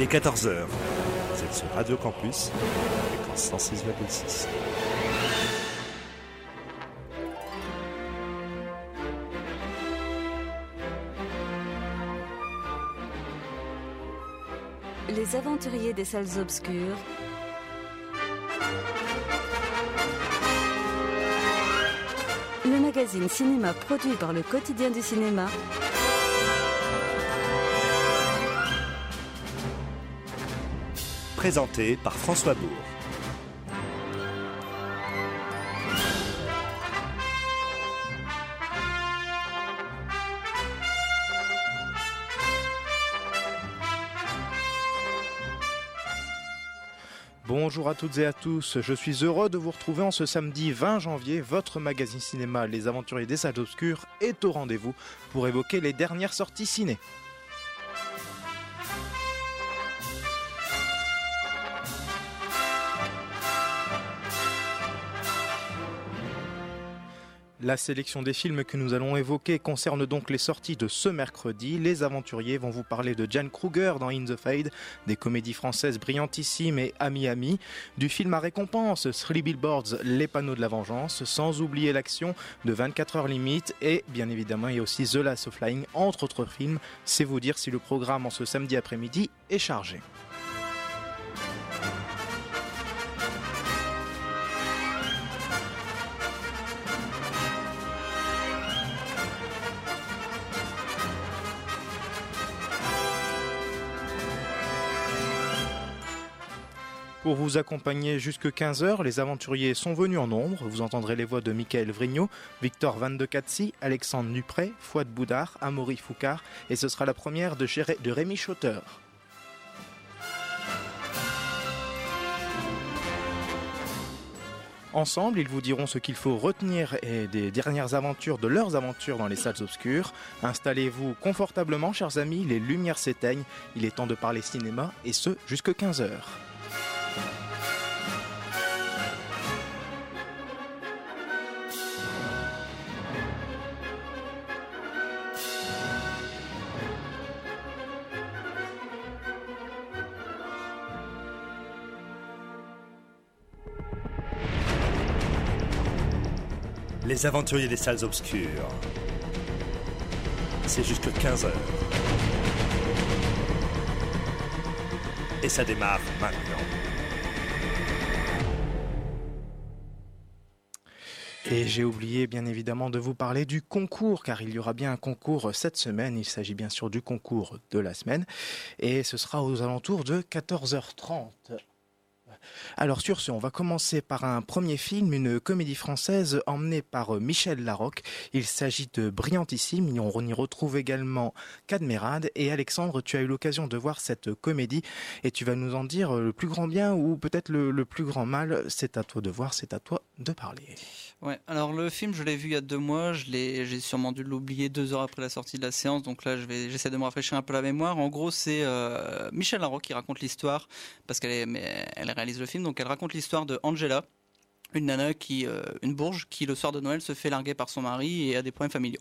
Il est 14h. Vous êtes sur Radio Campus, fréquence 106,6. Les aventuriers des salles obscures. Le magazine cinéma produit par le quotidien du cinéma. Présenté par François Bourg. Bonjour à toutes et à tous, je suis heureux de vous retrouver en ce samedi 20 janvier. Votre magazine cinéma Les Aventuriers des Salles Obscures est au rendez-vous pour évoquer les dernières sorties ciné. La sélection des films que nous allons évoquer concerne donc les sorties de ce mercredi. Les aventuriers vont vous parler de Jan Kruger dans In the Fade, des comédies françaises brillantissimes et Ami Ami, du film à récompense Three Billboards, Les panneaux de la vengeance, sans oublier l'action de 24 heures limite et bien évidemment il y a aussi The Last of Flying, entre autres films. C'est vous dire si le programme en ce samedi après-midi est chargé. Pour vous accompagner jusque 15h, les aventuriers sont venus en nombre. Vous entendrez les voix de Michael Vrignot, Victor Van de Katsi, Alexandre Nupré, Fouad Boudard, Amaury Foucard et ce sera la première de, de Rémi Schauter. Ensemble, ils vous diront ce qu'il faut retenir et des dernières aventures de leurs aventures dans les salles obscures. Installez-vous confortablement, chers amis, les lumières s'éteignent. Il est temps de parler cinéma et ce jusque 15h. Les aventuriers des salles obscures. C'est jusque 15h. Et ça démarre maintenant. Et j'ai oublié bien évidemment de vous parler du concours, car il y aura bien un concours cette semaine. Il s'agit bien sûr du concours de la semaine. Et ce sera aux alentours de 14h30. Alors sur ce, on va commencer par un premier film, une comédie française emmenée par euh, Michel Larocque. Il s'agit de Brillantissime. On y retrouve également Cadmerade. Et Alexandre, tu as eu l'occasion de voir cette comédie et tu vas nous en dire euh, le plus grand bien ou peut-être le, le plus grand mal. C'est à toi de voir, c'est à toi de parler. Ouais, alors le film, je l'ai vu il y a deux mois, je l'ai, j'ai sûrement dû l'oublier deux heures après la sortie de la séance, donc là je vais, j'essaie de me rafraîchir un peu la mémoire. En gros, c'est euh, Michel Larocque qui raconte l'histoire, parce qu'elle elle réalise le film, donc elle raconte l'histoire de Angela, une nana qui, euh, une bourge, qui le soir de Noël se fait larguer par son mari et a des problèmes familiaux.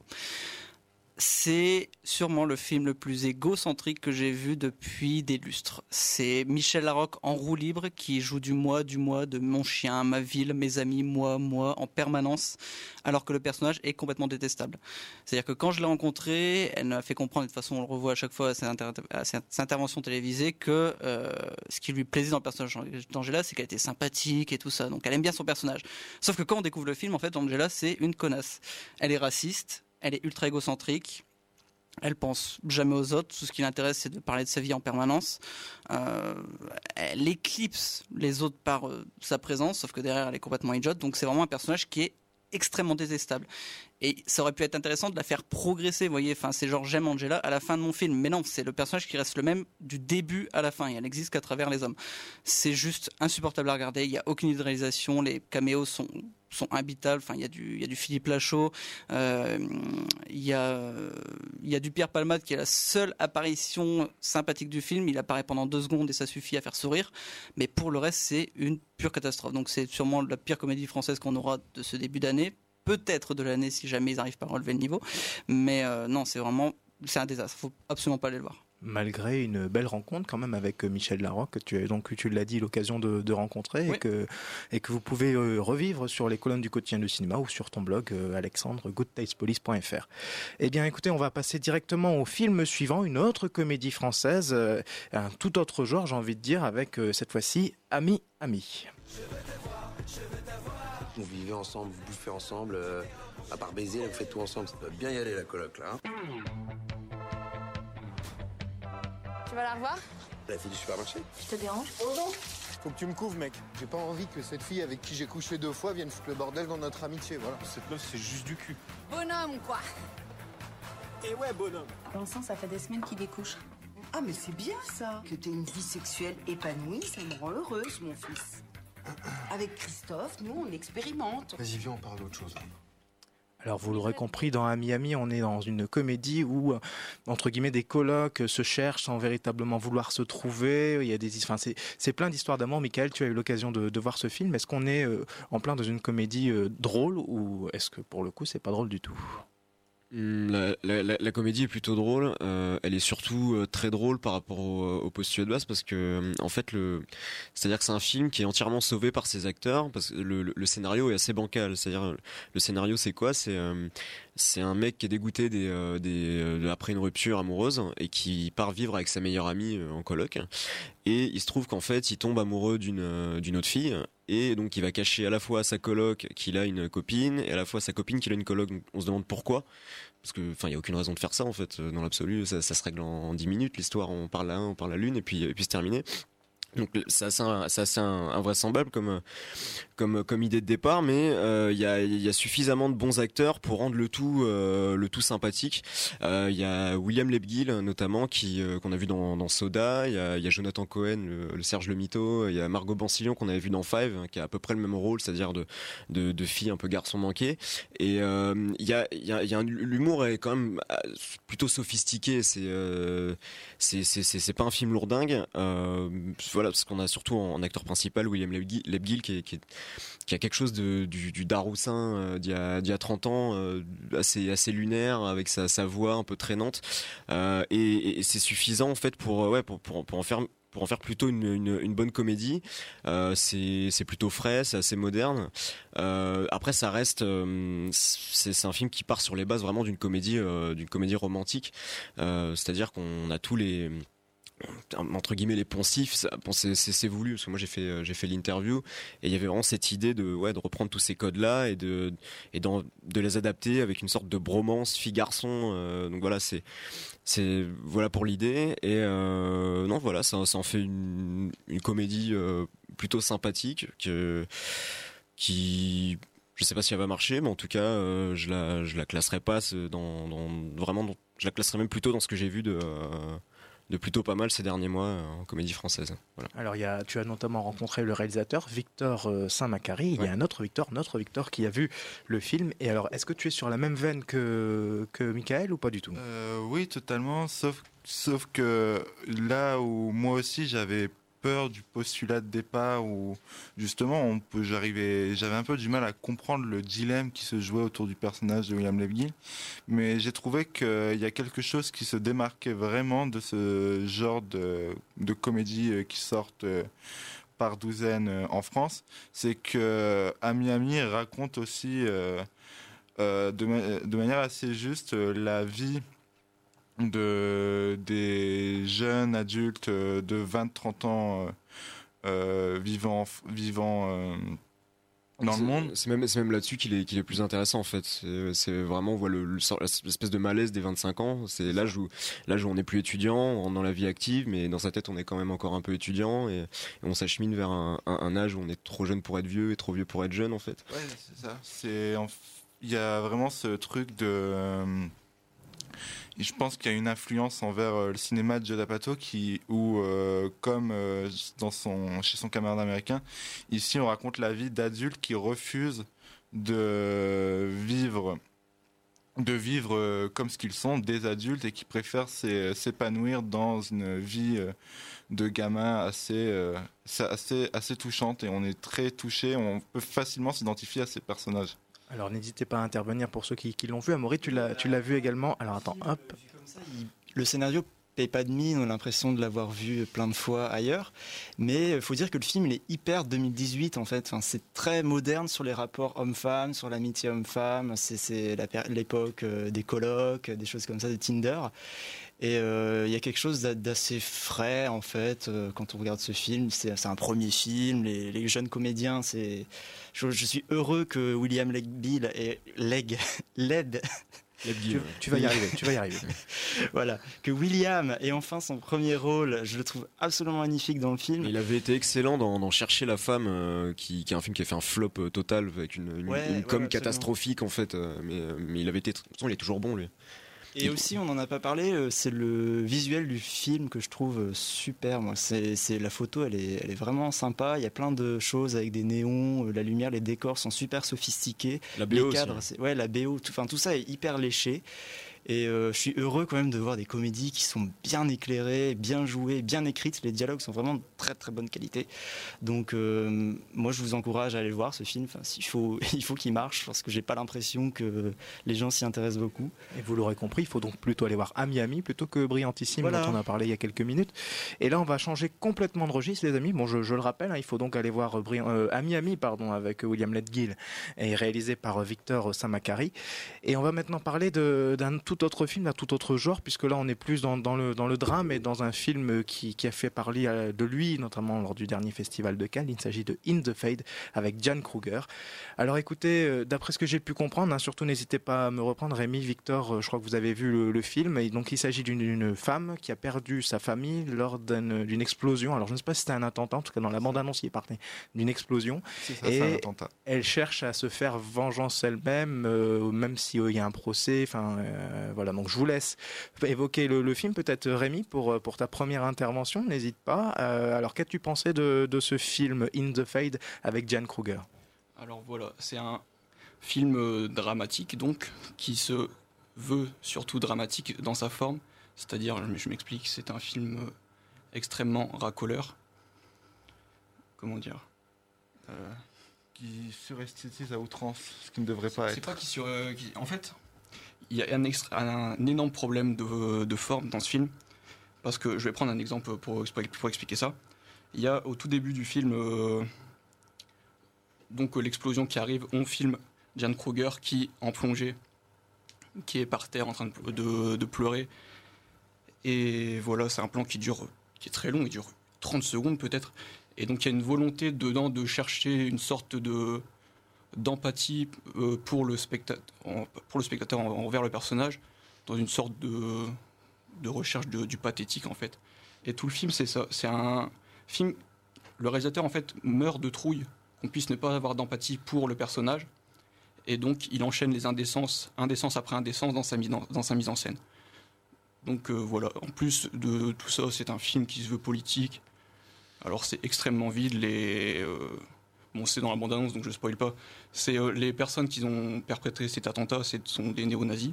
C'est sûrement le film le plus égocentrique que j'ai vu depuis des lustres. C'est Michel Larocque en roue libre qui joue du moi, du moi, de mon chien, ma ville, mes amis, moi, moi, en permanence, alors que le personnage est complètement détestable. C'est-à-dire que quand je l'ai rencontré, elle m'a fait comprendre, de toute façon on le revoit à chaque fois à ses, inter- à ses interventions télévisées, que euh, ce qui lui plaisait dans le personnage d'Angela, c'est qu'elle était sympathique et tout ça. Donc elle aime bien son personnage. Sauf que quand on découvre le film, en fait, Angela, c'est une connasse. Elle est raciste, elle est ultra égocentrique. Elle pense jamais aux autres. Tout ce qui l'intéresse, c'est de parler de sa vie en permanence. Euh, elle éclipse les autres par euh, sa présence, sauf que derrière, elle est complètement idiote. Donc, c'est vraiment un personnage qui est extrêmement détestable. Et ça aurait pu être intéressant de la faire progresser, vous voyez. Enfin, c'est genre j'aime Angela à la fin de mon film. Mais non, c'est le personnage qui reste le même du début à la fin. Elle n'existe qu'à travers les hommes. C'est juste insupportable à regarder. Il n'y a aucune réalisation. Les caméos sont sont imbitables. Enfin, il y a du, il y a du Philippe Lachaud, euh, il y a, il y a du Pierre Palmade qui est la seule apparition sympathique du film. Il apparaît pendant deux secondes et ça suffit à faire sourire. Mais pour le reste, c'est une pure catastrophe. Donc c'est sûrement la pire comédie française qu'on aura de ce début d'année. Peut-être de l'année si jamais ils n'arrivent pas à relever le niveau. Mais euh, non, c'est vraiment, c'est un désastre. Faut absolument pas aller le voir. Malgré une belle rencontre quand même avec euh, Michel Larocque, que tu as donc, tu l'as dit, l'occasion de, rencontrer et, que, et que vous pouvez euh, revivre sur les colonnes du quotidien du cinéma ou sur ton blog euh, Alexandre goodtastespolice.fr. Eh bien écoutez, on va passer directement au film suivant, une autre comédie française, un tout autre genre j'ai envie de dire, avec cette fois-ci Ami Ami. Vous vivez ensemble, vous bouffez ensemble, à part baiser, vous faites tout ensemble, ça doit bien y aller la coloc là. Hein. Tu vas la revoir La fille du supermarché? Je te dérange? Faut que tu me couvres, mec. J'ai pas envie que cette fille avec qui j'ai couché deux fois vienne foutre le bordel dans notre amitié, voilà. Cette meuf, c'est juste du cul. Bonhomme, quoi. Et ouais, bonhomme. Vincent, ça fait des semaines qu'il découche. Ah, mais c'est bien ça. Que t'aies une vie sexuelle épanouie, ça me rend heureuse, mon fils. Avec Christophe, nous, on expérimente. Vas-y, viens, on parle d'autre chose. Alors vous l'aurez compris, dans Miami, on est dans une comédie où, euh, entre guillemets, des colocs se cherchent sans véritablement vouloir se trouver. Il y a des, enfin, c'est plein d'histoires d'amour. Michael, tu as eu l'occasion de, voir ce film. Est-ce qu'on est euh, en plein dans une comédie euh, drôle ou est-ce que pour le coup, c'est pas drôle du tout? Hmm, la, comédie est plutôt drôle. Euh, elle est surtout euh, très drôle par rapport au, au postulat de base parce que, euh, en fait, le, c'est-à-dire que c'est un film qui est entièrement sauvé par ses acteurs parce que le, scénario est assez bancal. C'est-à-dire, le scénario, c'est quoi? C'est c'est un mec qui est dégoûté des, des, après une rupture amoureuse et qui part vivre avec sa meilleure amie en coloc. Et il se trouve qu'en fait, il tombe amoureux d'une autre fille. Et donc il va cacher à la fois à sa coloc qu'il a une copine et à la fois à sa copine qu'il a une coloc. On se demande pourquoi. Parce que enfin il y a aucune raison de faire ça en fait dans l'absolu. Ça, se règle en, 10 minutes l'histoire. On parle à un on parle à l'une et puis puis c'est terminé. Donc c'est assez, assez, invraisemblable comme, comme, comme idée de départ, mais euh, il y, a, y, a, suffisamment de bons acteurs pour rendre le tout, euh, le tout sympathique. Euh, il y a William Lebguil notamment qui qu'on a vu dans, dans Soda, il y a, y a, Jonathan Cohen, le, Serge Le Mito, il y a Margot Bansillon qu'on avait vu dans Five, hein, qui a à peu près le même rôle, c'est-à-dire de, de, de fille un peu garçon manqué. Et il y a, y a, y a l'humour est quand même plutôt sophistiqué. C'est c'est c'est pas un film lourdingue. voilà parce qu'on a surtout en, acteur principal William Lebguil qui, qui, qui, a quelque chose du, Daroussin euh, d'il y, a 30 ans, euh, assez, lunaire, avec sa, voix un peu traînante. Euh, et, c'est suffisant en fait pour, ouais, pour, pour, pour en faire pour en faire plutôt une, bonne comédie. C'est plutôt frais, c'est assez moderne. Après, ça reste, c'est un film qui part sur les bases vraiment d'une comédie, d'une comédie romantique. C'est-à-dire qu'on a tous les entre guillemets les poncifs bon, c'est voulu parce que moi j'ai fait euh, j'ai fait l'interview et il y avait vraiment cette idée de ouais de reprendre tous ces codes là et de et de les adapter avec une sorte de bromance fille garçon euh, donc voilà c'est c'est voilà pour l'idée et euh, non voilà ça, en fait une, comédie plutôt sympathique que qui je sais pas si elle va marcher mais en tout cas je la je la classerai pas dans, dans vraiment je la classerai même plutôt dans ce que j'ai vu de de plutôt pas mal ces derniers mois euh, en comédie française. Alors il y a, tu as notamment rencontré le réalisateur Victor euh, Saint-Macary. Il y a un autre Victor, notre Victor, qui a vu le film. Et alors, est-ce que tu es sur la même veine que, que Michael ou pas du tout? Euh, Oui, totalement. Sauf, sauf que là où moi aussi j'avais du postulat de départ où justement on peut j'arrivais j'avais un peu du mal à comprendre le dilemme qui se jouait autour du personnage de William Levy mais j'ai trouvé qu'il y a quelque chose qui se démarquait vraiment de ce genre de, comédie euh, qui sortent euh, par douzaine euh, en France. C'est que à Miami raconte aussi de, manière assez juste la vie de des jeunes adultes de 20-30 ans euh, euh, vivant vivant euh, dans le monde. C'est même, même là-dessus qu'il est, qu'il est plus intéressant en fait. C'est vraiment on voit l'espèce de malaise des 25 ans. C'est l'âge où, l'âge où on n'est plus étudiant, on rentre dans la vie active, mais dans sa tête on est quand même encore un peu étudiant et, on s'achemine vers un, un, âge où on est trop jeune pour être vieux et trop vieux pour être jeune en fait. Ouais, c'est ça. C'est, il y a vraiment ce truc de je pense qu'il y a une influence envers euh, le cinéma de Judd Apatow qui, où, euh, comme euh, dans son, chez son camarade américain, ici on raconte la vie d'adultes qui refusent de vivre de vivre comme ce qu'ils sont, des adultes, et qui préfèrent s'épanouir dans une vie de gamin assez, assez, assez touchante. Et on est très touché, on peut facilement s'identifier à ces personnages. Alors n'hésitez pas à intervenir pour ceux qui, l'ont vu. Amaury, tu l'as, tu l'as vu également. Alors attends, hop. le scénario paye pas de mine, on a l'impression de l'avoir vu plein de fois ailleurs. Mais il faut dire que le film il est hyper 2018 en fait. Enfin, c'est très moderne sur les rapports homme-femme, sur l'amitié homme-femme. C'est l'époque euh, des colloques, des choses comme ça, de Tinder. Et euh, il y a quelque chose d'assez frais en fait euh, quand on regarde ce film. C'est un premier film, les, les jeunes comédiens, c'est. Je, je, suis heureux que William Legbill et Leg Led. Tu, tu, vas y arriver, tu vas y arriver. voilà, que William ait enfin son premier rôle, je le trouve absolument magnifique dans le film. Il avait été excellent dans, dans Chercher la femme, euh, qui, qui, est un film qui a fait un flop euh, total avec une, une, Ouais, une ouais, com absolument. catastrophique en fait. euh, mais, mais il avait été, de toute façon, il est toujours bon lui. Et aussi, on n'en a pas parlé, euh, c'est le visuel du film que je trouve euh, super. Moi, c'est la photo, elle est, elle est vraiment sympa. Il y a plein de choses avec des néons, euh, la lumière, les décors sont super sophistiqués. La BO les aussi, hein. ouais, la BO, tout, enfin tout ça est hyper léché. Et euh, je suis heureux quand même de voir des comédies qui sont bien éclairées, bien jouées, bien écrites. Les dialogues sont vraiment de très très bonne qualité. Donc euh, moi je vous encourage à aller le voir ce film. Enfin, il faut il faut qu'il marche parce que j'ai pas l'impression que les gens s'y intéressent beaucoup. Et vous l'aurez compris, il faut donc plutôt aller voir Ami Ami plutôt que Brillantissime Voilà. dont on a parlé il y a quelques minutes. Et là, on va changer complètement de registre, les amis. Bon, je, je le rappelle, hein, il faut donc aller voir euh, Brillant- euh, Ami Ami, pardon, avec euh, William Ledgill et réalisé par euh, Victor Samakari. Et on va maintenant parler d'un tout autre film, d'un tout autre genre, puisque là, on est plus dans, dans le, dans le drame et dans un film euh, qui, qui a fait parler euh, de lui, notamment lors du dernier festival de Cannes. Il s'agit de In the Fade avec Jan Kruger. Alors écoutez, euh, d'après ce que j'ai pu comprendre, hein, surtout n'hésitez pas à me reprendre, Rémi, Victor, euh, je crois que vous avez vu le, le film. Et donc il s'agit d'une- femme qui a perdu sa famille lors d'une explosion. Alors je ne sais pas si c'était un attentat, en tout cas dans la bande-annonce il est parti d'une explosion. C'est ça, Et un attentat. elle cherche à se faire vengeance elle-même, euh, même s'il y a un procès. Enfin euh, voilà, donc je vous laisse évoquer le, le film, peut-être Rémi, pour, euh, pour ta première intervention, n'hésite pas. Euh, alors qu'as-tu pensé de, de ce film In the Fade avec Jan Kruger? Alors voilà, c'est un film euh, dramatique donc qui se veut surtout dramatique dans sa forme. C'est-à-dire, je m'explique, c'est un film euh, extrêmement racoleur. Comment dire? Euh, Qui suresthétise à outrance, ce qui ne devrait pas C'est être. pas qui sur. euh, qui- En fait, il y a un, énorme problème de, forme dans ce film. Parce que je vais prendre un exemple pour, expli- pour expliquer ça. Il y a au tout début du film, euh, donc euh, l'explosion qui arrive, on filme Jan Kruger qui, en plongée, qui est par terre en train de, de- de pleurer. Et voilà, c'est un plan qui dure, qui est très long, il dure 30 secondes peut-être. Et donc il y a une volonté dedans de chercher une sorte de d'empathie euh, pour le spectateur, pour le spectateur en- envers le personnage, dans une sorte de, de recherche du pathétique en fait. Et tout le film c'est ça, c'est un film. Le réalisateur en fait meurt de trouille qu'on puisse ne pas avoir d'empathie pour le personnage, et donc il enchaîne les indécences, indécence après indécence dans sa mise en, dans sa mise en scène. Donc euh, voilà, en plus de tout ça, c'est un film qui se veut politique. Alors c'est extrêmement vide, les euh, bon c'est dans la bande-annonce donc je spoil pas. C'est euh, les personnes qui ont perpétré cet attentat, ce sont des néo-nazis.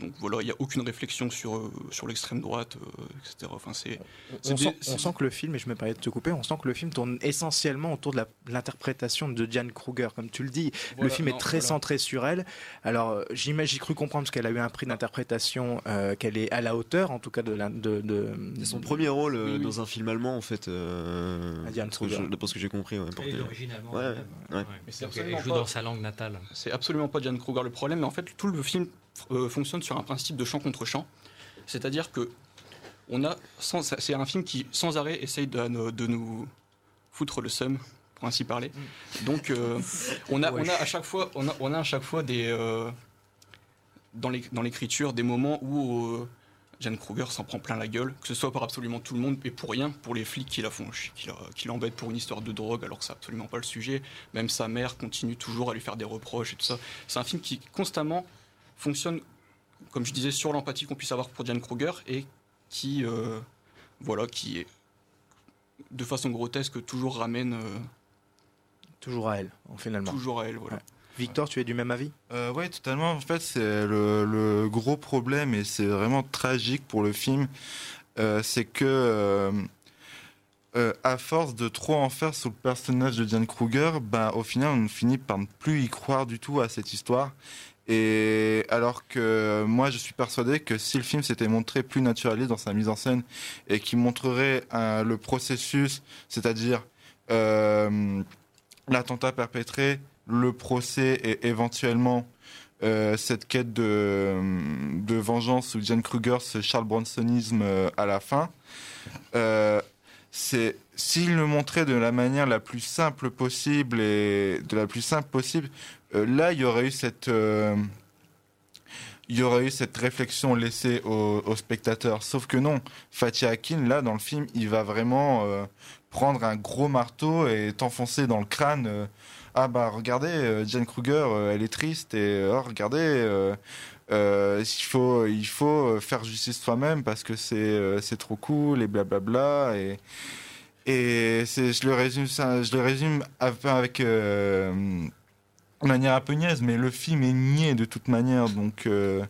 Donc voilà, il n'y a aucune réflexion sur, euh, sur l'extrême droite, euh, etc. Enfin, c'est, c'est on, des- sent, c'est- on sent que le film, et je me permets de te couper, on sent que le film tourne essentiellement autour de la- l'interprétation de Jan Kruger. Comme tu le dis, le film est très voilà. centré sur elle. Alors, euh, j'imagine, j'ai cru comprendre parce qu'elle a eu un prix d'interprétation, euh, qu'elle est à la hauteur, en tout cas, de. la- de, de C'est son premier rôle Oui, oui. dans un film allemand en fait. Euh, Ah, Diane je- Kruger. d'après ce que j'ai compris. Ouais, Elle est d'origine allemande, Ouais, ouais. Mais elle joue pas- dans sa langue natale. C'est absolument pas Jan Kruger le problème, mais en fait tout le film euh, fonctionne sur un principe de champ contre champ, c'est-à-dire que on a c'est un film qui sans arrêt essaye de, nous- de nous foutre le seum pour ainsi parler. Donc euh, on a on a à chaque fois on a, on a à chaque fois des euh, dans l'écriture des moments où euh, Jan Kruger s'en prend plein la gueule, que ce soit par absolument tout le monde et pour rien, pour les flics qui la font, chi- qui la- qui l'embêtent pour une histoire de drogue alors que c'est absolument pas le sujet. Même sa mère continue toujours à lui faire des reproches et tout ça. C'est un film qui constamment fonctionne, comme je disais, sur l'empathie qu'on puisse avoir pour Jan Kruger et qui, euh, voilà, qui est de façon grotesque toujours ramène euh, Toujours à elle, finalement. toujours à elle. Voilà. Victor, tu es du même avis? Euh, ouais, totalement. En fait, c'est le, le gros problème et c'est vraiment tragique pour le film. euh, c'est que, euh, euh, à force de trop en faire sur le personnage de Diane Kruger, bah, au final, on finit par ne plus y croire du tout à cette histoire. Et alors que moi, je suis persuadé que si le film s'était montré plus naturaliste dans sa mise en scène et qui montrerait euh, le processus, c'est-à-dire euh, l'attentat perpétré, le procès et éventuellement euh, cette quête de, vengeance où Jen Kruger ce Charles Bronsonisme euh, à la fin, c'est s'il le montrait de la manière la plus simple possible et de la plus simple possible, là il y aurait eu cette euh, il y aurait eu cette réflexion laissée aux, aux spectateurs. Sauf que non, Fatih Akin, là, dans le film, il va vraiment euh, prendre un gros marteau et t'enfoncer dans le crâne. euh, ah bah regardez, euh, Jane Kruger, euh, elle est triste et oh, regardez, euh, euh, il faut il faut faire justice soi-même parce que c'est euh, trop cool et blablabla et et c'est je le résume ça, je le résume avec euh, de manière un peu niaise, mais le film est niais de toute manière, donc euh,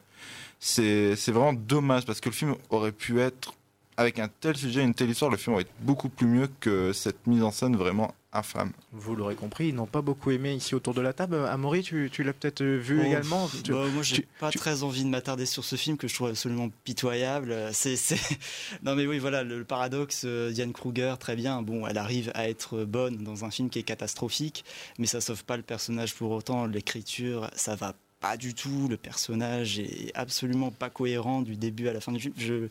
c'est c'est vraiment dommage parce que le film aurait pu être avec un tel sujet, une telle histoire, le film aurait été beaucoup plus mieux que cette mise en scène vraiment infâme. Vous l'aurez compris, ils n'ont pas beaucoup aimé ici autour de la table. Amaury, tu, tu l'as peut-être vu Oh, également pff, Tu- bah, Moi, j'ai pas tu- très envie de m'attarder sur ce film que je trouve absolument pitoyable. C'est, c'est... Non, mais oui, voilà, le, le paradoxe, euh, Diane Kruger, très bien. Bon, elle arrive à être bonne dans un film qui est catastrophique, mais ça sauve pas le personnage pour autant. L'écriture, ça va pas du tout. Le personnage est absolument pas cohérent du début à la fin du film. Je...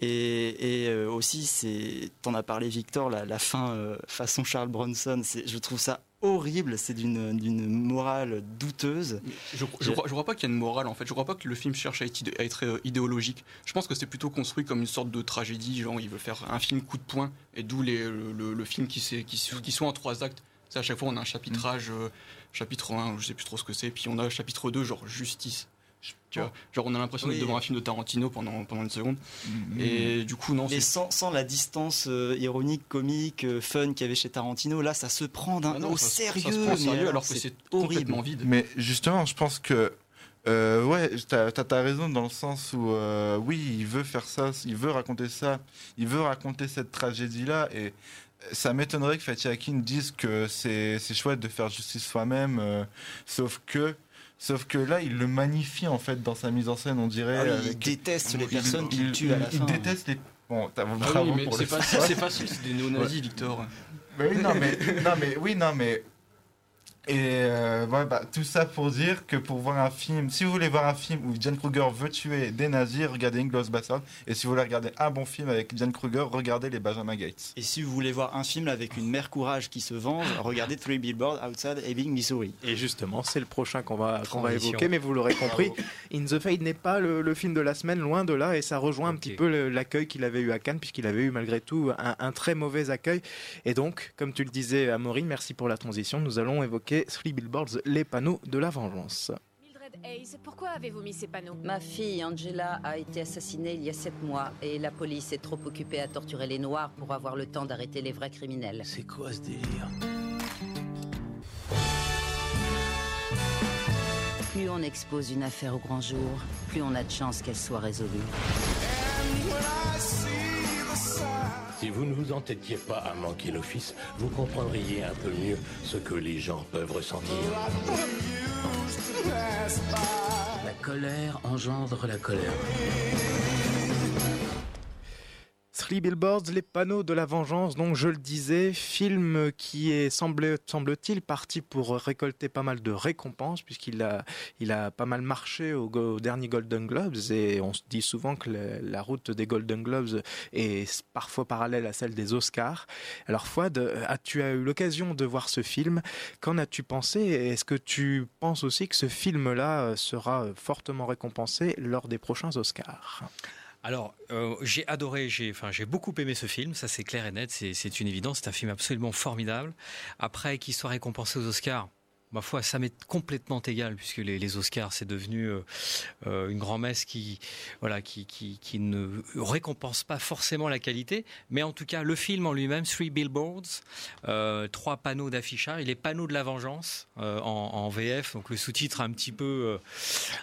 Et, euh, aussi, c'est, t'en as parlé, Victor, la, fin euh, façon Charles Bronson. C'est, je trouve ça horrible. C'est d'une, morale douteuse. Je, je, crois, pas qu'il y a une morale en fait. Je crois pas que le film cherche à être, euh, idéologique. Je pense que c'est plutôt construit comme une sorte de tragédie. Genre, il veut faire un film coup de poing et d'où le, film qui, qui, s- qui sont en trois actes. C'est à chaque fois on a un chapitrage, euh, chapitre 1, je sais plus trop ce que c'est, puis on a chapitre 2, genre justice. Tu vois, genre on a l'impression Oui. d'être devant un film de Tarantino pendant, pendant une seconde. Mhm. Et du coup, non, Mais c'est sans, sans la distance euh, ironique, comique, euh, fun qu'il y avait chez Tarantino, là, ça se prend d'un Ah au ça se- ça se sérieux. prend sérieux alors que c'est horrible. complètement vide. Mais justement, je pense que euh, ouais, t'as as, raison dans le sens où euh, oui, il veut faire ça, il veut raconter ça, il veut raconter cette tragédie-là et ça m'étonnerait que Fatih Akin dise que c'est c'est chouette de faire justice soi-même, euh, sauf que sauf que là, il le magnifie en fait dans sa mise en scène, on dirait. Ah oui, il déteste les il- personnes qu'il il- tue à la il fin. déteste les. Bon, t'as Ah oui, mais pour c'est le facile, c'est facile, c'est des néo-nazis, Ouais. Victor. Mais oui, non, mais, non, mais, oui, non, mais. Et euh, ouais, bah, tout ça pour dire que pour voir un film, si vous voulez voir un film où Jan Kruger veut tuer des nazis, regardez Inglourious Bastard. Et si vous voulez regarder un bon film avec Jan Kruger, regardez les Benjamin Gates. Et si vous voulez voir un film avec une mère courage qui se venge, regardez Three Billboards Outside Ebbing, Missouri. Et justement, c'est le prochain qu'on va, qu'on va évoquer, mais vous l'aurez compris, In the Fade n'est pas le, le film de la semaine, loin de là, et ça rejoint un petit peu l'accueil qu'il avait eu à Cannes, puisqu'il avait eu malgré tout un, un très mauvais accueil. Et donc, comme tu le disais, Amaury, merci pour la transition, nous allons évoquer Three Billboards, les panneaux de la vengeance. Mildred Hayes, pourquoi avez-vous mis ces panneaux? Ma fille Angela a été assassinée il y a sept mois et la police est trop occupée à torturer les Noirs pour avoir le temps d'arrêter les vrais criminels. C'est quoi ce délire? Plus on expose une affaire au grand jour, plus on a de chances qu'elle soit résolue. Si vous ne vous entêtiez pas à manquer l'office, vous comprendriez un peu mieux ce que les gens peuvent ressentir. La colère engendre la colère. Three Billboards, les panneaux de la vengeance, donc je le disais, film qui est semble- semble-t-il parti pour récolter pas mal de récompenses puisqu'il a, il a pas mal marché au, au dernier Golden Globes et on se dit souvent que la, route des Golden Globes est parfois parallèle à celle des Oscars. Alors Fouad, as-tu as eu l'occasion de voir ce film? Qu'en as-tu pensé? Est-ce que tu penses aussi que ce film-là sera fortement récompensé lors des prochains Oscars? Alors, euh, j'ai adoré, j'ai, j'ai beaucoup aimé ce film, ça c'est clair et net, c'est une évidence, c'est un film absolument formidable. Après, qu'il soit récompensé aux Oscars, ma foi, ça m'est complètement égal, puisque les, Oscars, c'est devenu euh, euh, une grand-messe qui, voilà, qui, qui, qui ne récompense pas forcément la qualité, mais en tout cas, le film en lui-même, Three Billboards, euh, trois panneaux d'affichage, les panneaux de la vengeance en, VF, donc le sous-titre un petit peu,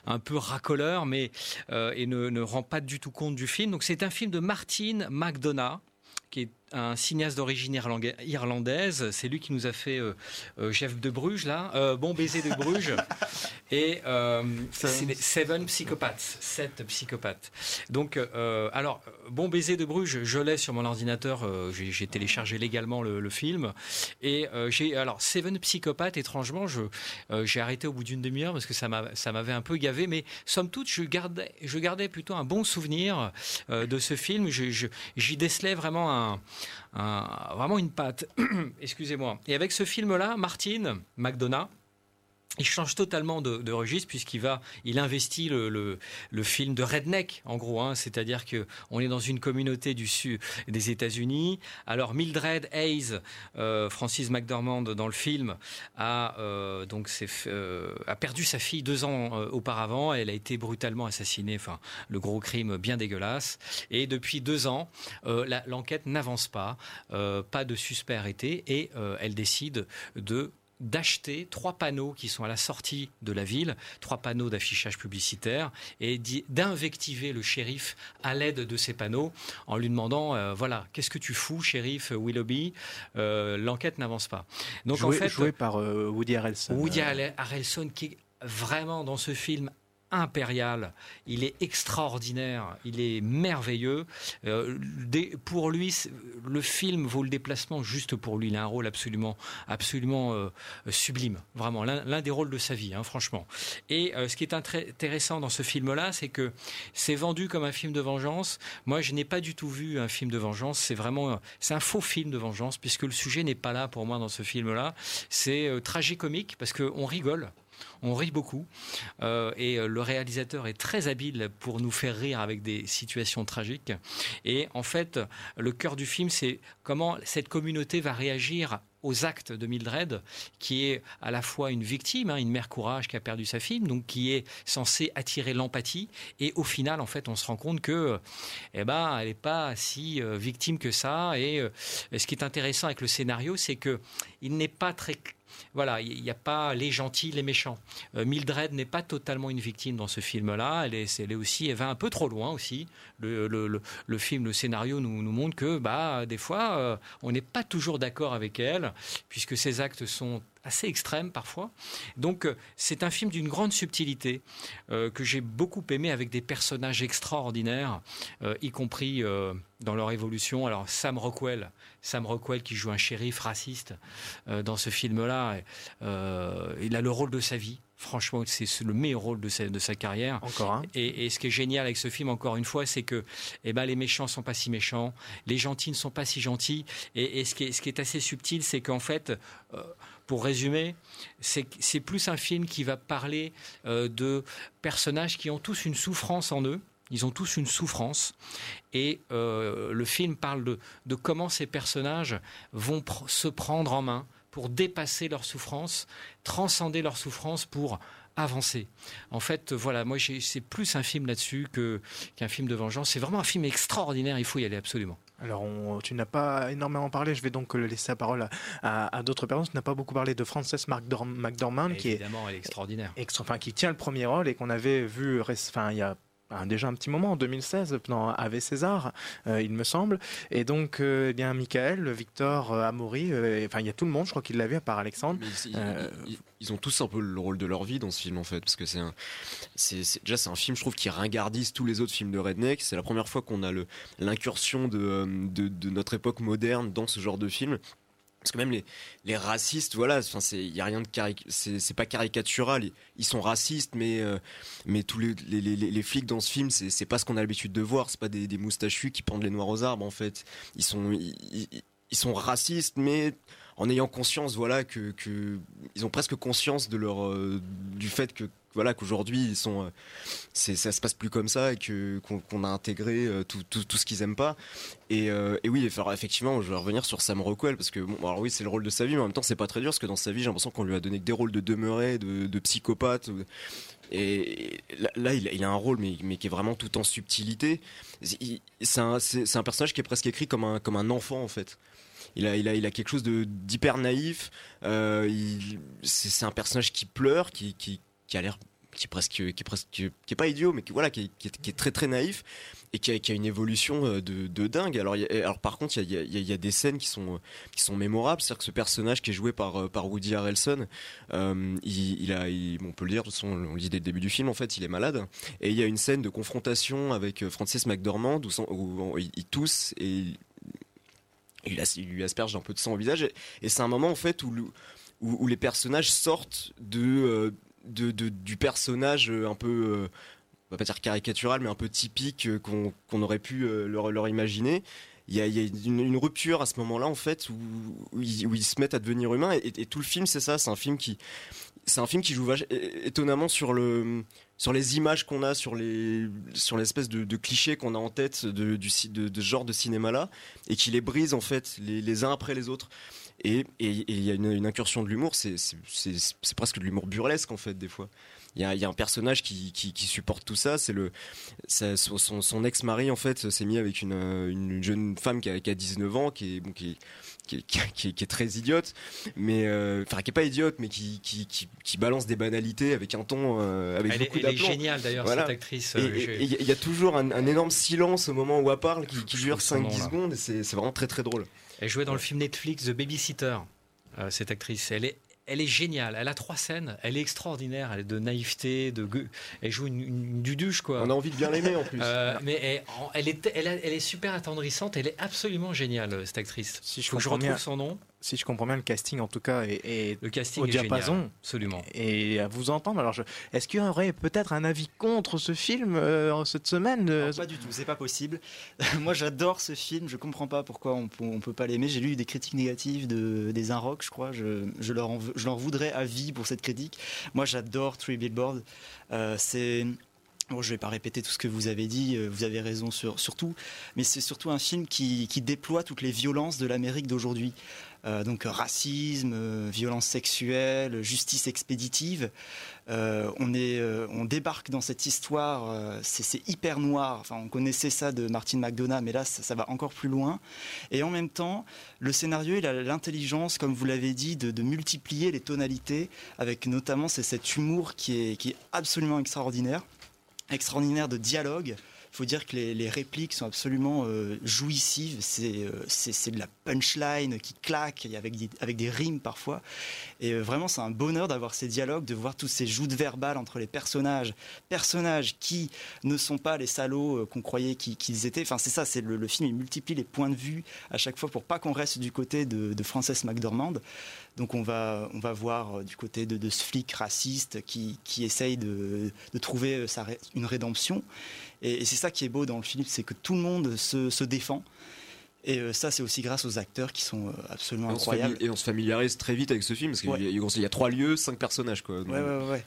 un peu racoleur, mais et ne, ne rend pas du tout compte du film. Donc c'est un film de Martine McDonough qui est un cinéaste d'origine irlandaise. C'est lui qui nous a fait euh, euh, Jeff de Bruges, là, euh, Bon baiser de Bruges, et euh, les Seven Psychopaths, sept psychopathes. Donc, euh, alors, Bon baiser de Bruges, je l'ai sur mon ordinateur. euh, j'ai téléchargé légalement le, le film, et euh, j'ai alors Seven Psychopaths. Étrangement, je euh, j'ai arrêté au bout d'une demi-heure parce que ça m'a ça m'avait un peu gavé, mais somme toute, je gardais je gardais plutôt un bon souvenir euh, de ce film. J'y décelais vraiment un, un- vraiment une patte. Excusez-moi. Et avec ce film-là, Martin McDonough. Il change totalement de, registre puisqu'il va, il investit le, film de redneck en gros, hein, c'est-à-dire que on est dans une communauté du sud des États-Unis. Alors Mildred Hayes, euh, Francis McDormand dans le film a euh, donc euh, a perdu sa fille deux ans auparavant. Elle a été brutalement assassinée. Enfin, le gros crime bien dégueulasse. Et depuis deux ans, l'enquête n'avance pas, pas de suspect arrêté, et elle décide de d'acheter trois panneaux qui sont à la sortie de la ville, trois panneaux d'affichage publicitaire, et d'invectiver le shérif à l'aide de ces panneaux en lui demandant, euh, voilà, qu'est-ce que tu fous, shérif Willoughby? Euh, L'enquête n'avance pas. Donc joué, en fait, joué par euh, Woody Harrelson. Woody Harrel- Harrelson qui est vraiment dans ce film impérial, il est extraordinaire, il est merveilleux. Euh, pour lui, le film vaut le déplacement juste pour lui. Il a un rôle absolument, absolument euh, sublime, vraiment l'un des rôles de sa vie, hein, franchement. Et euh, ce qui est intéressant dans ce film-là, c'est que c'est vendu comme un film de vengeance. Moi, je n'ai pas du tout vu un film de vengeance. C'est vraiment, c'est un faux film de vengeance puisque le sujet n'est pas là pour moi dans ce film-là. C'est tragicomique parce qu'on rigole. On rit beaucoup Euh, et euh, le réalisateur est très habile pour nous faire rire avec des situations tragiques. Et en fait, le cœur du film, c'est comment cette communauté va réagir aux actes de Mildred, qui est à la fois une victime, hein, une mère courage qui a perdu sa fille, donc qui est censée attirer l'empathie. Et au final, en fait, on se rend compte que, eh ben, elle n'est pas si euh, victime que ça. Et ce qui est intéressant avec le scénario, c'est que il n'est pas très voilà, il n'y a pas les gentils, les méchants. Euh, Mildred n'est pas totalement une victime dans ce film-là. Elle est, elle est aussi, elle va un peu trop loin aussi. Le, le- le- le film, le scénario nous, nous montre que, bah, des fois, euh, on n'est pas toujours d'accord avec elle, puisque ses actes sont assez extrêmes parfois. Donc, euh, c'est un film d'une grande subtilité euh, que j'ai beaucoup aimé avec des personnages extraordinaires, euh, y compris euh, dans leur évolution. Alors, Sam Rockwell, Sam Rockwell qui joue un shérif raciste dans ce film-là, il a le rôle de sa vie. Franchement, c'est le meilleur rôle de sa, de sa carrière. Encore un. Et, et ce qui est génial avec ce film, encore une fois, c'est que eh ben, les méchants sont pas si méchants, les gentils ne sont pas si gentils. Et, et ce, qui est, ce qui est assez subtil, c'est qu'en fait, pour résumer, c'est plus un film qui va parler euh, de personnages qui ont tous une souffrance en eux. Ils ont tous une souffrance. Et euh, le film parle de, comment ces personnages vont se prendre en main pour dépasser leur souffrance, transcender leur souffrance pour avancer. En fait, voilà, moi, c'est plus un film là-dessus qu'un film de vengeance. C'est vraiment un film extraordinaire. Il faut y aller absolument. Alors, on- tu n'as pas énormément parlé, je vais donc laisser la parole à, à- à d'autres personnes. Tu n'as pas beaucoup parlé de Frances McDorm- McDormand, qui est, Évidemment, elle est extraordinaire. extra- enfin, qui tient le premier rôle et qu'on avait vu enfin, il y a déjà un petit moment, en 2016, dans Ave César, euh, il me semble. Et donc, euh, eh bien, Michael, Victor, euh, Amaury, euh, enfin, il y a tout le monde, je crois qu'il l'a vu, à part Alexandre. Ils, ils- ils ont tous un peu le rôle de leur vie dans ce film en fait parce que c'est un déjà c'est un film je trouve qui ringardise tous les autres films de redneck c'est la première fois qu'on a l'incursion de, de de notre époque moderne dans ce genre de film parce que même les, racistes, voilà, enfin c'est a rien de c'est pas caricatural, ils, sont racistes, mais euh, mais tous les, les, les, flics dans ce film, c'est c'est pas ce qu'on a l'habitude de voir, c'est pas des, moustachus qui pendent les noirs aux arbres en fait, ils sont ils sont racistes, mais en ayant conscience, voilà, que, que ils ont presque conscience de leur euh, du fait que voilà qu'aujourd'hui ils sont euh, c'est ça se passe plus comme ça et que qu'on a intégré euh, tout, tout, tout ce qu'ils aiment pas et, euh, et oui effectivement je vais revenir sur Sam Rockwell parce que bon alors oui c'est le rôle de sa vie mais en même temps c'est pas très dur parce que dans sa vie j'ai l'impression qu'on lui a donné que des rôles de demeuré de, psychopathe et là, il, a- un rôle mais, mais qui est vraiment tout en subtilité Il- c'est un, un personnage qui est presque écrit comme un, comme un enfant en fait il a, il a, il a quelque chose de d'hyper naïf. C'est un personnage qui pleure, qui, qui, qui a l'air qui est presque qui est presque qui est pas idiot mais qui voilà qui est, très très naïf et qui a, une évolution euh, de, dingue. Alors alors par contre il y a, des scènes qui sont qui sont mémorables. C'est-à-dire que ce personnage qui est joué par euh, par Woody Harrelson euh, il, on peut le dire façon on le dit dès le début du film en fait il est malade. Et il y a une scène de confrontation avec Francis McDormand où, son- où et il, lui asperge un peu de sang au visage. Et, et c'est un moment en fait où, où, les personnages sortent de, de, du personnage euh, un peu euh, on va pas dire caricatural mais un peu typique euh, qu'on aurait pu leur, leur imaginer. Il y a, une, rupture à ce moment-là en fait où, ils, se mettent à devenir humains. Et, tout le film c'est ça. C'est un film qui c'est un film qui joue étonnamment sur le sur les images qu'on a sur les sur l'espèce de, de clichés qu'on a en tête de, du de, ce genre de cinéma là et qui les brise en fait les uns après les autres et il y a une, une incursion de l'humour c'est presque de l'humour burlesque en fait des fois il y a, il y a un personnage qui, qui, qui supporte tout ça c'est le ça- son, ex-mari en fait s'est mis avec une, une jeune femme qui a, qui a 19 ans qui est bon qui est qui est, qui est- qui est- qui est très idiote, mais euh, enfin qui est pas idiote, mais qui, balance des banalités avec un ton, euh, avec Elle beaucoup elle est d'aplomb. géniale, d'ailleurs, cette actrice, euh, et- il y, a- il y a toujours un, un énorme silence au moment où elle parle qui, dure son nom, 5-10 là. secondes, et c'est c'est vraiment très très drôle. Elle jouait dans le film Netflix The Babysitter, euh, cette actrice. Elle est, elle est géniale. Elle a trois scènes. Elle est extraordinaire. Elle est de naïveté, de gueux. Elle joue une, une, duduche, quoi. On a envie de bien l'aimer en plus. Euh, mais elle, est, elle, a- elle est super attendrissante. Elle est absolument géniale, cette actrice. Si je Faut que je retrouve bien- son nom. Si je comprends bien, le casting en tout cas est, est Le casting au est diapason. génial, absolument. Et à vous entendre, alors est-ce qu'il y aurait peut-être un avis contre ce film euh, cette semaine euh, Pas du tout, c'est pas possible. Moi j'adore ce film, je comprends pas pourquoi on, peut- on peut pas l'aimer. J'ai lu des critiques négatives de, des Inrocks, je crois. Je, je leur en je leur voudrais à vie pour cette critique. Moi j'adore Three Billboards. Euh, c'est. Bon, je vais pas répéter tout ce que vous avez dit, vous avez raison sur, sur tout, mais c'est surtout un film qui, qui déploie toutes les violences de l'Amérique d'aujourd'hui. Euh, donc racisme, euh, violence sexuelle, justice expéditive. Euh, on, est, euh, on débarque dans cette histoire, euh, c'est hyper noir. Enfin, on connaissait ça de Martin McDonough, mais là, ça, va encore plus loin. Et en même temps, le scénario, il a l'intelligence, comme vous l'avez dit, de, multiplier les tonalités, avec notamment cet humour qui est absolument extraordinaire, extraordinaire de dialogue. Il faut dire que les, répliques sont absolument euh, jouissives. C'est euh, c'est- de la punchline qui claque, avec des, avec des rimes parfois. Et euh, vraiment, c'est un bonheur d'avoir ces dialogues, de voir toutes ces joutes verbales entre les personnages. Personnages qui ne sont pas les salauds euh, qu'on croyait qu'ils étaient. Enfin, c'est ça, c'est le, film, il multiplie les points de vue à chaque fois pour pas qu'on reste du côté de, Frances McDormand. Donc on va, on va voir du côté de, de ce flic raciste qui, qui essaye de, de trouver sa une rédemption. Et, et c'est ça qui est beau dans le film, c'est que tout le monde se, se défend. Et euh, ça, c'est aussi grâce aux acteurs qui sont euh, absolument on, incroyables. et on se familiarise très vite avec ce film parce qu'il Ouais. y, a- il y a trois lieux, cinq personnages quoi. Ouais, ouais, ouais.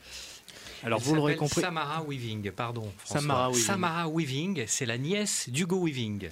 Alors Elle vous l'aurez compris. Samara Weaving, pardon. François. Samara Weaving. Samara Weaving, c'est la nièce d'Hugo Weaving.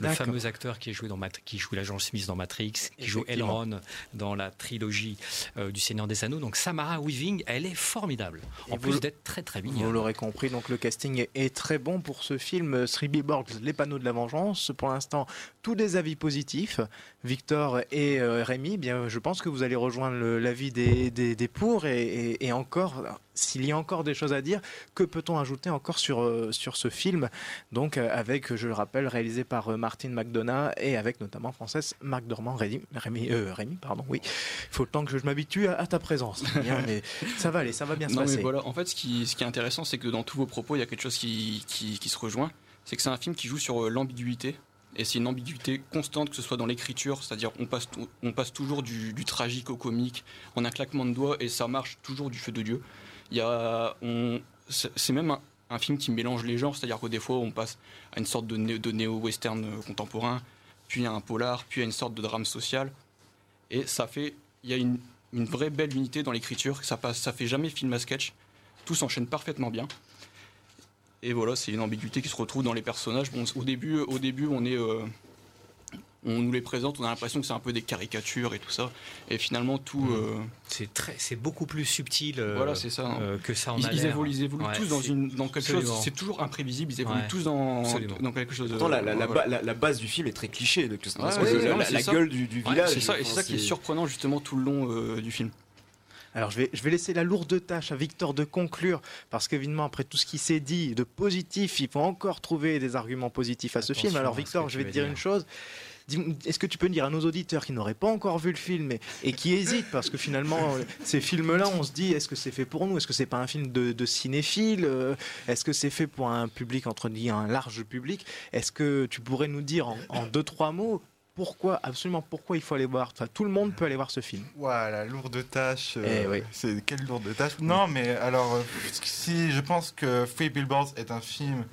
Le fameux acteur qui, a joué dans Mat- qui joue l'agent Smith dans Matrix, qui joue. Elrond dans la trilogie euh, du Seigneur des Anneaux. Donc Samara Weaving, elle est formidable. En Et plus vous- d'être très très Vous mignonne. l'aurez compris, donc le casting est, très bon pour ce film euh, Three Billboards, Les panneaux de la vengeance. Pour l'instant, tous des avis positifs. Victor et euh, Rémi, bien, je pense que vous allez rejoindre l'avis des, des, des pour et, et- et encore, s'il y a encore des choses à dire, que peut-on ajouter encore sur, euh, sur ce film? Donc euh, avec, je le rappelle, réalisé par euh, Martin McDonough et avec notamment Frances McDormand, Rémi, Rémi, euh, Rémi, pardon, oui. Il faut le temps que je m'habitue à, à ta présence. Bien, mais ça va aller, ça va bien se Non, passer. mais voilà, en fait, ce qui, ce qui est intéressant, c'est que dans tous vos propos, il y a quelque chose qui, qui, qui se rejoint. C'est que c'est un film qui joue sur l'ambiguïté. Et c'est une ambiguïté constante, que ce soit dans l'écriture, c'est-à-dire on passe, on passe toujours du, du tragique au comique en un claquement de doigts et ça marche toujours du feu de Dieu. Y a, c'est même un, film qui mélange les genres, c'est-à-dire que des fois on passe à une sorte de, né- de néo-western euh, contemporain, puis à un polar, puis à une sorte de drame social. Et ça fait, il y a une, vraie belle unité dans l'écriture, ça passe, ça fait jamais film à sketch, tout s'enchaîne parfaitement bien. Et voilà, c'est une ambiguïté qui se retrouve dans les personnages. Au début, au début, on est, euh, on nous les présente, on a l'impression que c'est un peu des caricatures et tout ça, et finalement tout. euh, C'est très, c'est beaucoup plus subtil. euh, voilà, c'est ça. hein. euh, que ça en ils, a ils évoluent, ils évoluent Ouais, tous dans c'est- une, dans quelque absolument. chose. C'est toujours imprévisible. Ils évoluent Ouais, tous dans, dans quelque chose. Pourtant, la, la, la, voilà. ba- la- la base du film est très cliché. donc, c'est- Ouais, parce ouais, que ouais, la, non, gueule du, du Ouais, village. C'est ça, et c'est ça qui est surprenant justement tout le long euh, du film. Alors je vais, je vais laisser la lourde tâche à Victor de conclure, parce qu'évidemment, après tout ce qui s'est dit de positif, il faut encore trouver des arguments positifs à ce film. Alors Victor, je vais te dire. une chose. Est-ce que tu peux dire à nos auditeurs qui n'auraient pas encore vu le film et, et qui hésitent, parce que finalement, euh, ces films-là, on se dit, est-ce que c'est fait pour nous? Est-ce que c'est pas un film de, de cinéphile Euh, Est-ce que c'est fait pour un public, entre guillemets, un large public? Est-ce que tu pourrais nous dire en, en deux, trois mots pourquoi, absolument pourquoi il faut aller voir Enfin, tout le monde peut aller voir ce film? Voilà, lourde tâche. euh, Eh oui. C'est quelle lourde tâche Non, mais alors, si je pense que Free Billboards est un film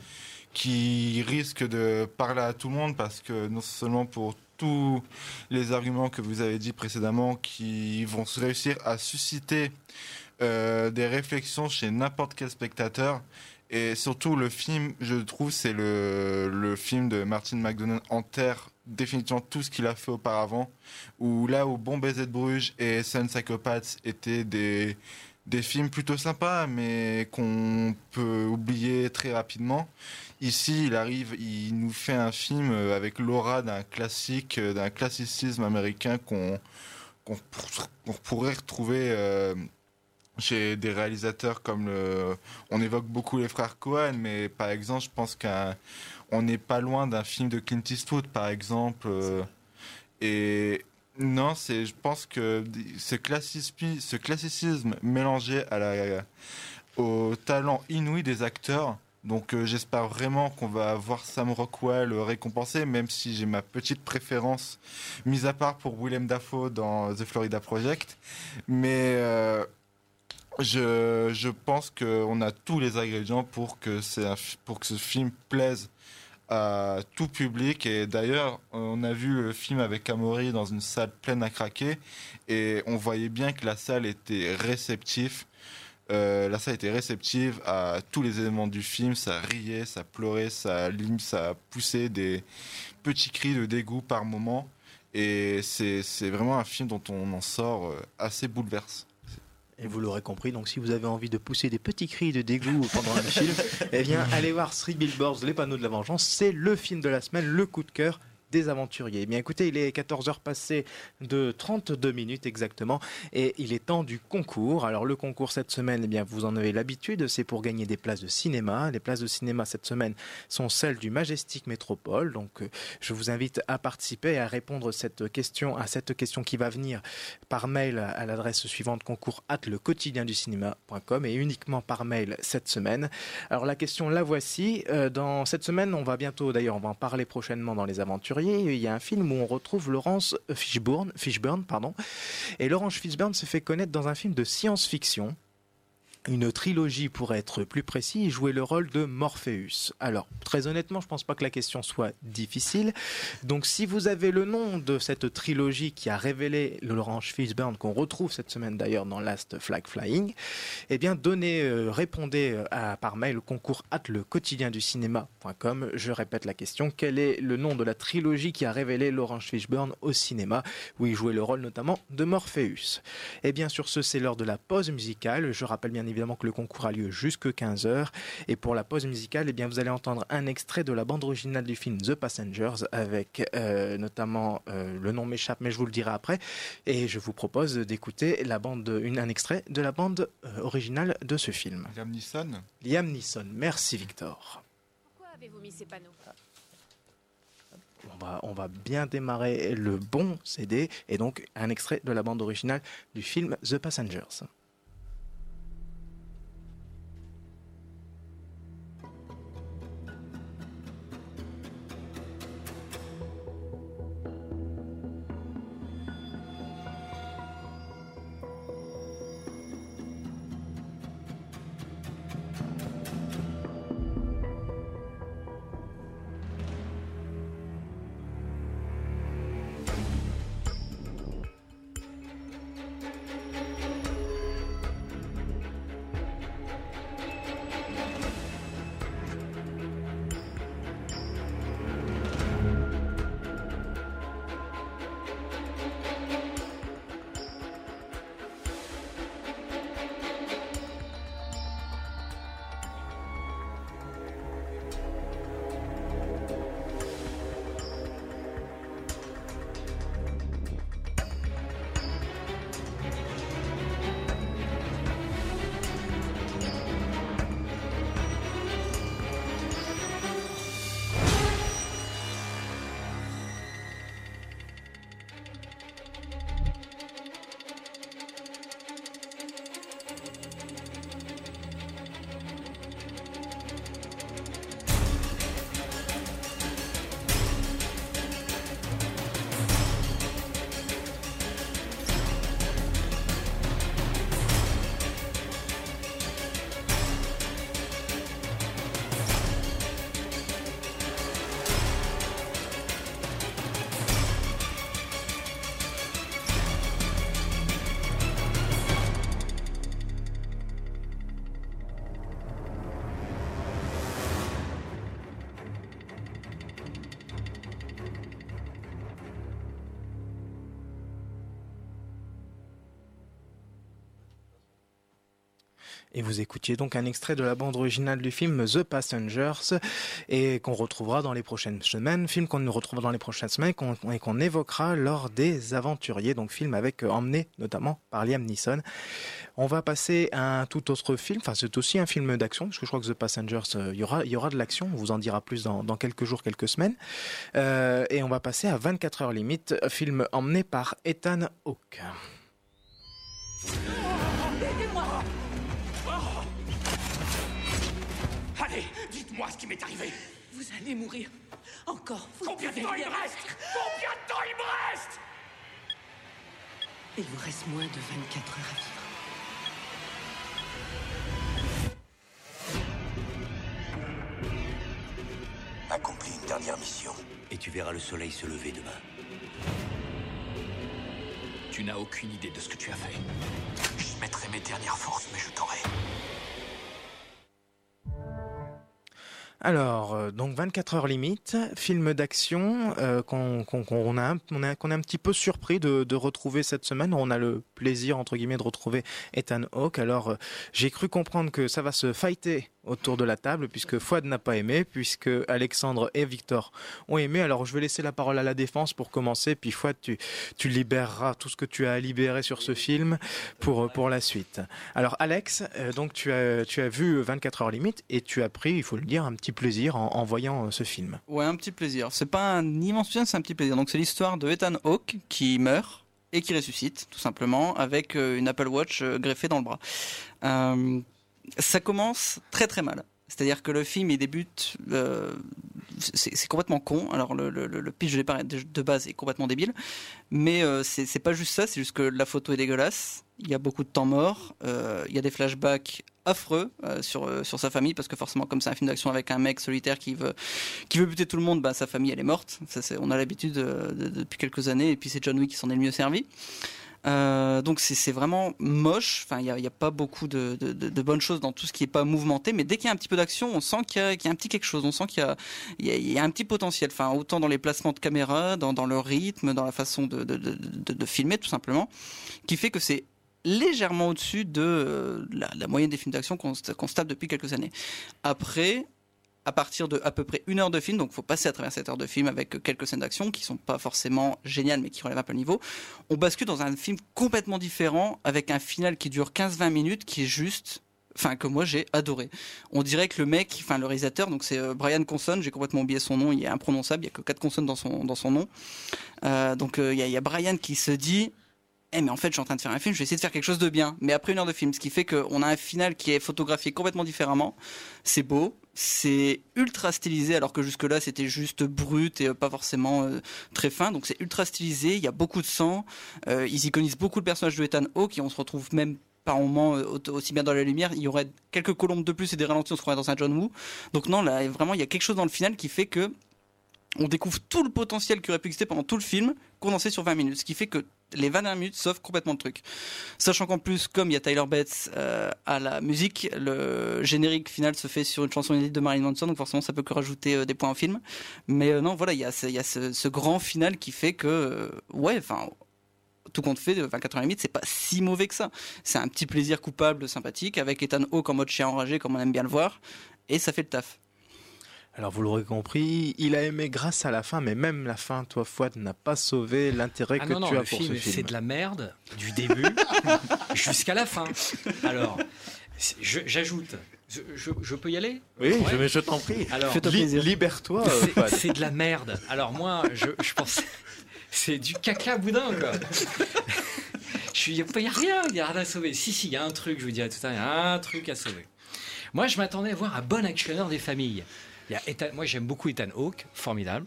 qui risque de parler à tout le monde parce que non seulement pour tous les arguments que vous avez dit précédemment qui vont se réussir à susciter euh, des réflexions chez n'importe quel spectateur. Et surtout, le film, je trouve, c'est le, le film de Martin McDonagh enterre définitivement tout ce qu'il a fait auparavant. Où là où Bon Baiser de Bruges et Sun Psychopaths étaient des, des films plutôt sympas, mais qu'on peut oublier très rapidement. Ici, il arrive, il nous fait un film euh, avec l'aura d'un classique, euh, d'un classicisme américain qu'on qu'on pour- qu'on pourrait retrouver euh, chez des réalisateurs comme le. On évoque beaucoup les frères Cohen, mais par exemple, je pense qu'on n'est pas loin d'un film de Clint Eastwood, par exemple. et non, c'est, je pense que ce classicisme, ce classicisme mélangé à la, au talent inouï des acteurs. Donc euh, j'espère vraiment qu'on va voir Sam Rockwell euh, récompensé, même si j'ai ma petite préférence, mise à part pour Willem Dafoe dans The Florida Project. Mais euh, je, je pense qu'on a tous les ingrédients pour que, un pour que ce film plaise à tout public. Et d'ailleurs, on a vu le film avec Amaury dans une salle pleine à craquer et on voyait bien que la salle était réceptive. Euh, la salle était réceptive à tous les éléments du film. Ça riait, ça pleurait, ça, ça poussait des petits cris de dégoût par moment. Et c'est c'est vraiment un film dont on en sort euh, assez bouleversé. Et vous l'aurez compris, donc si vous avez envie de pousser des petits cris de dégoût pendant un film, eh bien allez voir Three Billboards, les panneaux de la vengeance, c'est le film de la semaine, le coup de cœur des aventuriers. Eh bien écoutez, il est 14h passé de 32 minutes exactement et il est temps du concours. Alors le concours cette semaine, eh bien vous en avez l'habitude, c'est pour gagner des places de cinéma. Les places de cinéma cette semaine sont celles du Majestic Métropole. Donc euh, je vous invite à participer et à répondre cette question à cette question qui va venir par mail à l'adresse suivante concours at le quotidien du cinéma.com et uniquement par mail cette semaine. Alors la question la voici. Euh, Dans cette semaine, on va bientôt d'ailleurs, on va en parler prochainement dans les Il y a un film où on retrouve Laurence Fishburne. Et Laurence Fishburne se fait connaître dans un film de science-fiction une trilogie pour être plus précis, il jouait le rôle de Morpheus. Alors, très honnêtement, je pense pas que la question soit difficile. Donc, si vous avez le nom de cette trilogie qui a révélé Laurence Fishburne, qu'on retrouve cette semaine d'ailleurs dans Last Flag Flying, eh bien, donnez, euh, répondez euh, à, par mail au concours at le quotidien du cinéma.com. Je répète la question. Quel est le nom de la trilogie qui a révélé Laurence Fishburne au cinéma, où il jouait le rôle notamment de Morpheus? Et bien sur ce, c'est l'heure de la pause musicale. Je rappelle bien évidemment que le concours a lieu jusque 15h. Et pour la pause musicale, eh bien, vous allez entendre un extrait de la bande originale du film The Passengers, avec euh, notamment, euh, le nom m'échappe, mais je vous le dirai après. Et je vous propose d'écouter la bande, une, un extrait de la bande euh, originale de ce film. Liam Neeson Liam Neeson. Merci Victor. Pourquoi avez-vous mis ces panneaux? On va, on va bien démarrer le bon CD et donc un extrait de la bande originale du film The Passengers. Et vous écoutiez donc un extrait de la bande originale du film The Passengers et qu'on retrouvera dans les prochaines semaines, film qu'on retrouvera dans les prochaines semaines et qu'on évoquera lors des Aventuriers, donc film avec euh, emmené notamment par Liam Neeson. On va passer à un tout autre film, enfin c'est aussi un film d'action, parce que je crois que The Passengers, euh, il y aura, y aura de l'action, on vous en dira plus dans, dans quelques jours, quelques semaines. Euh, et on va passer à 24 heures limite, film emmené par Ethan Hawke. Aidez-moi Allez, dites-moi ce qui m'est arrivé. Vous allez mourir. Encore. Vous Combien de temps il me reste Combien de temps il me reste Il vous reste moins de 24 heures à vivre. Accomplis une dernière mission et tu verras le soleil se lever demain. Tu n'as aucune idée de ce que tu as fait. Je mettrai mes dernières forces, mais je t'aurai. Alors, euh, donc 24 heures limite, film d'action euh, qu'on qu'on- qu'on a, a, qu'on est un petit peu surpris de, de retrouver cette semaine. On a le plaisir, entre guillemets, de retrouver Ethan Hawke. Alors, euh, j'ai cru comprendre que ça va se fighter autour de la table, puisque Fouad n'a pas aimé, puisque Alexandre et Victor ont aimé. Alors, je vais laisser la parole à la défense pour commencer, puis Fouad, tu, tu libéreras tout ce que tu as à libérer sur ce film pour, pour la suite. Alors, Alex, euh, donc tu as, vu 24 heures limite et tu as pris, il faut le dire, un petit plaisir en, voyant euh, ce film. Ouais, un petit plaisir. C'est pas un immense plaisir, c'est un petit plaisir. Donc c'est l'histoire de Ethan Hawke qui meurt et qui ressuscite, tout simplement, avec euh, une Apple Watch greffée dans le bras. Ça commence très très mal. C'est-à-dire que le film, il débute, euh, c'est complètement con. Alors le, pitch de départ de, base est complètement débile, mais euh, c'est pas juste ça. C'est juste que la photo est dégueulasse. Il y a beaucoup de temps mort. euh, il y a des flashbacks affreux euh, sur sur sa famille parce que forcément, comme c'est un film d'action avec un mec solitaire qui veut qui veut buter tout le monde, bah sa famille elle est morte. On a l'habitude de- depuis quelques années. Et puis c'est John Wick qui s'en est le mieux servi. Euh, donc c'est vraiment moche. Enfin, il n'y a, pas beaucoup de, bonnes choses dans tout ce qui est pas mouvementé, mais dès qu'il y a un petit peu d'action, on sent qu'il y, a- un petit quelque chose. On sent qu'il y a, un petit potentiel. Enfin, autant dans les placements de caméra, dans, le rythme, dans la façon de, filmer, tout simplement, qui fait que c'est légèrement au-dessus de euh, la, moyenne des films d'action qu'on se se tape depuis quelques années. Après, à partir de à peu près une heure de film, donc faut passer à travers cette heure de film avec quelques scènes d'action qui sont pas forcément géniales mais qui relèvent un peu le niveau. On bascule dans un film complètement différent avec un final qui dure 15-20 minutes qui est juste enfin que moi j'ai adoré. On dirait que le mec, enfin le réalisateur, donc c'est euh, Brian Consonne, j'ai complètement oublié son nom, il est imprononçable, il y a que quatre consonnes dans son dans son nom. Euh, donc euh, il y, a- il y a Brian qui se dit eh mais en fait je suis en train de faire un film, je vais essayer de faire quelque chose de bien. Mais après une heure de film, ce qui fait qu'on a un final qui est photographié complètement différemment. C'est beau, c'est ultra stylisé alors que jusque là c'était juste brut et euh, pas forcément euh, très fin. Donc c'est ultra stylisé, il y a beaucoup de sang. Euh, ils iconisent beaucoup le personnage de Ethan Hawke et on se retrouve même par moment euh, au- aussi bien dans la lumière. Il y aurait quelques colombes de plus et des ralentis, on se retrouverait dans un John Woo. Donc non, là vraiment il y a quelque chose dans le final qui fait que on découvre tout le potentiel qui aurait pu exister pendant tout le film condensé sur 20 minutes, ce qui fait que les 21 minutes sauvent complètement le truc. Sachant qu'en plus, comme il y a Tyler Bates euh, à la musique, le générique final se fait sur une chanson inédite de Marilyn Manson, donc forcément ça peut que rajouter euh, des points au film. Mais euh, non, voilà, il y a, ce, y a ce, grand final qui fait que, ouais, enfin, tout compte fait, de 24 heures limite, c'est pas si mauvais que ça. C'est un petit plaisir coupable, sympathique, avec Ethan Hawke en mode chien enragé, comme on aime bien le voir, et ça fait le taf. Alors vous l'aurez compris, il a aimé grâce à la fin, mais même la fin, toi Fouad, n'a pas sauvé l'intérêt Ah que non, non, tu as pour film, ce film. c'est de la merde du début jusqu'à la fin. Alors, j'ajoute, je, je- je peux y aller? Oui, Ouais. je, je t'en prie. Alors, Li- libère-toi. euh, C'est- de la merde. Alors moi, je, je pense, c'est du caca boudin quoi. Il n'y a rien, il n'y a rien à sauver. Si, si, il y a un truc, je vous dirais tout à l'heure, il y a un truc à sauver. Moi, je m'attendais à voir un bon actionneur des familles. Moi, j'aime beaucoup Ethan Hawke, formidable.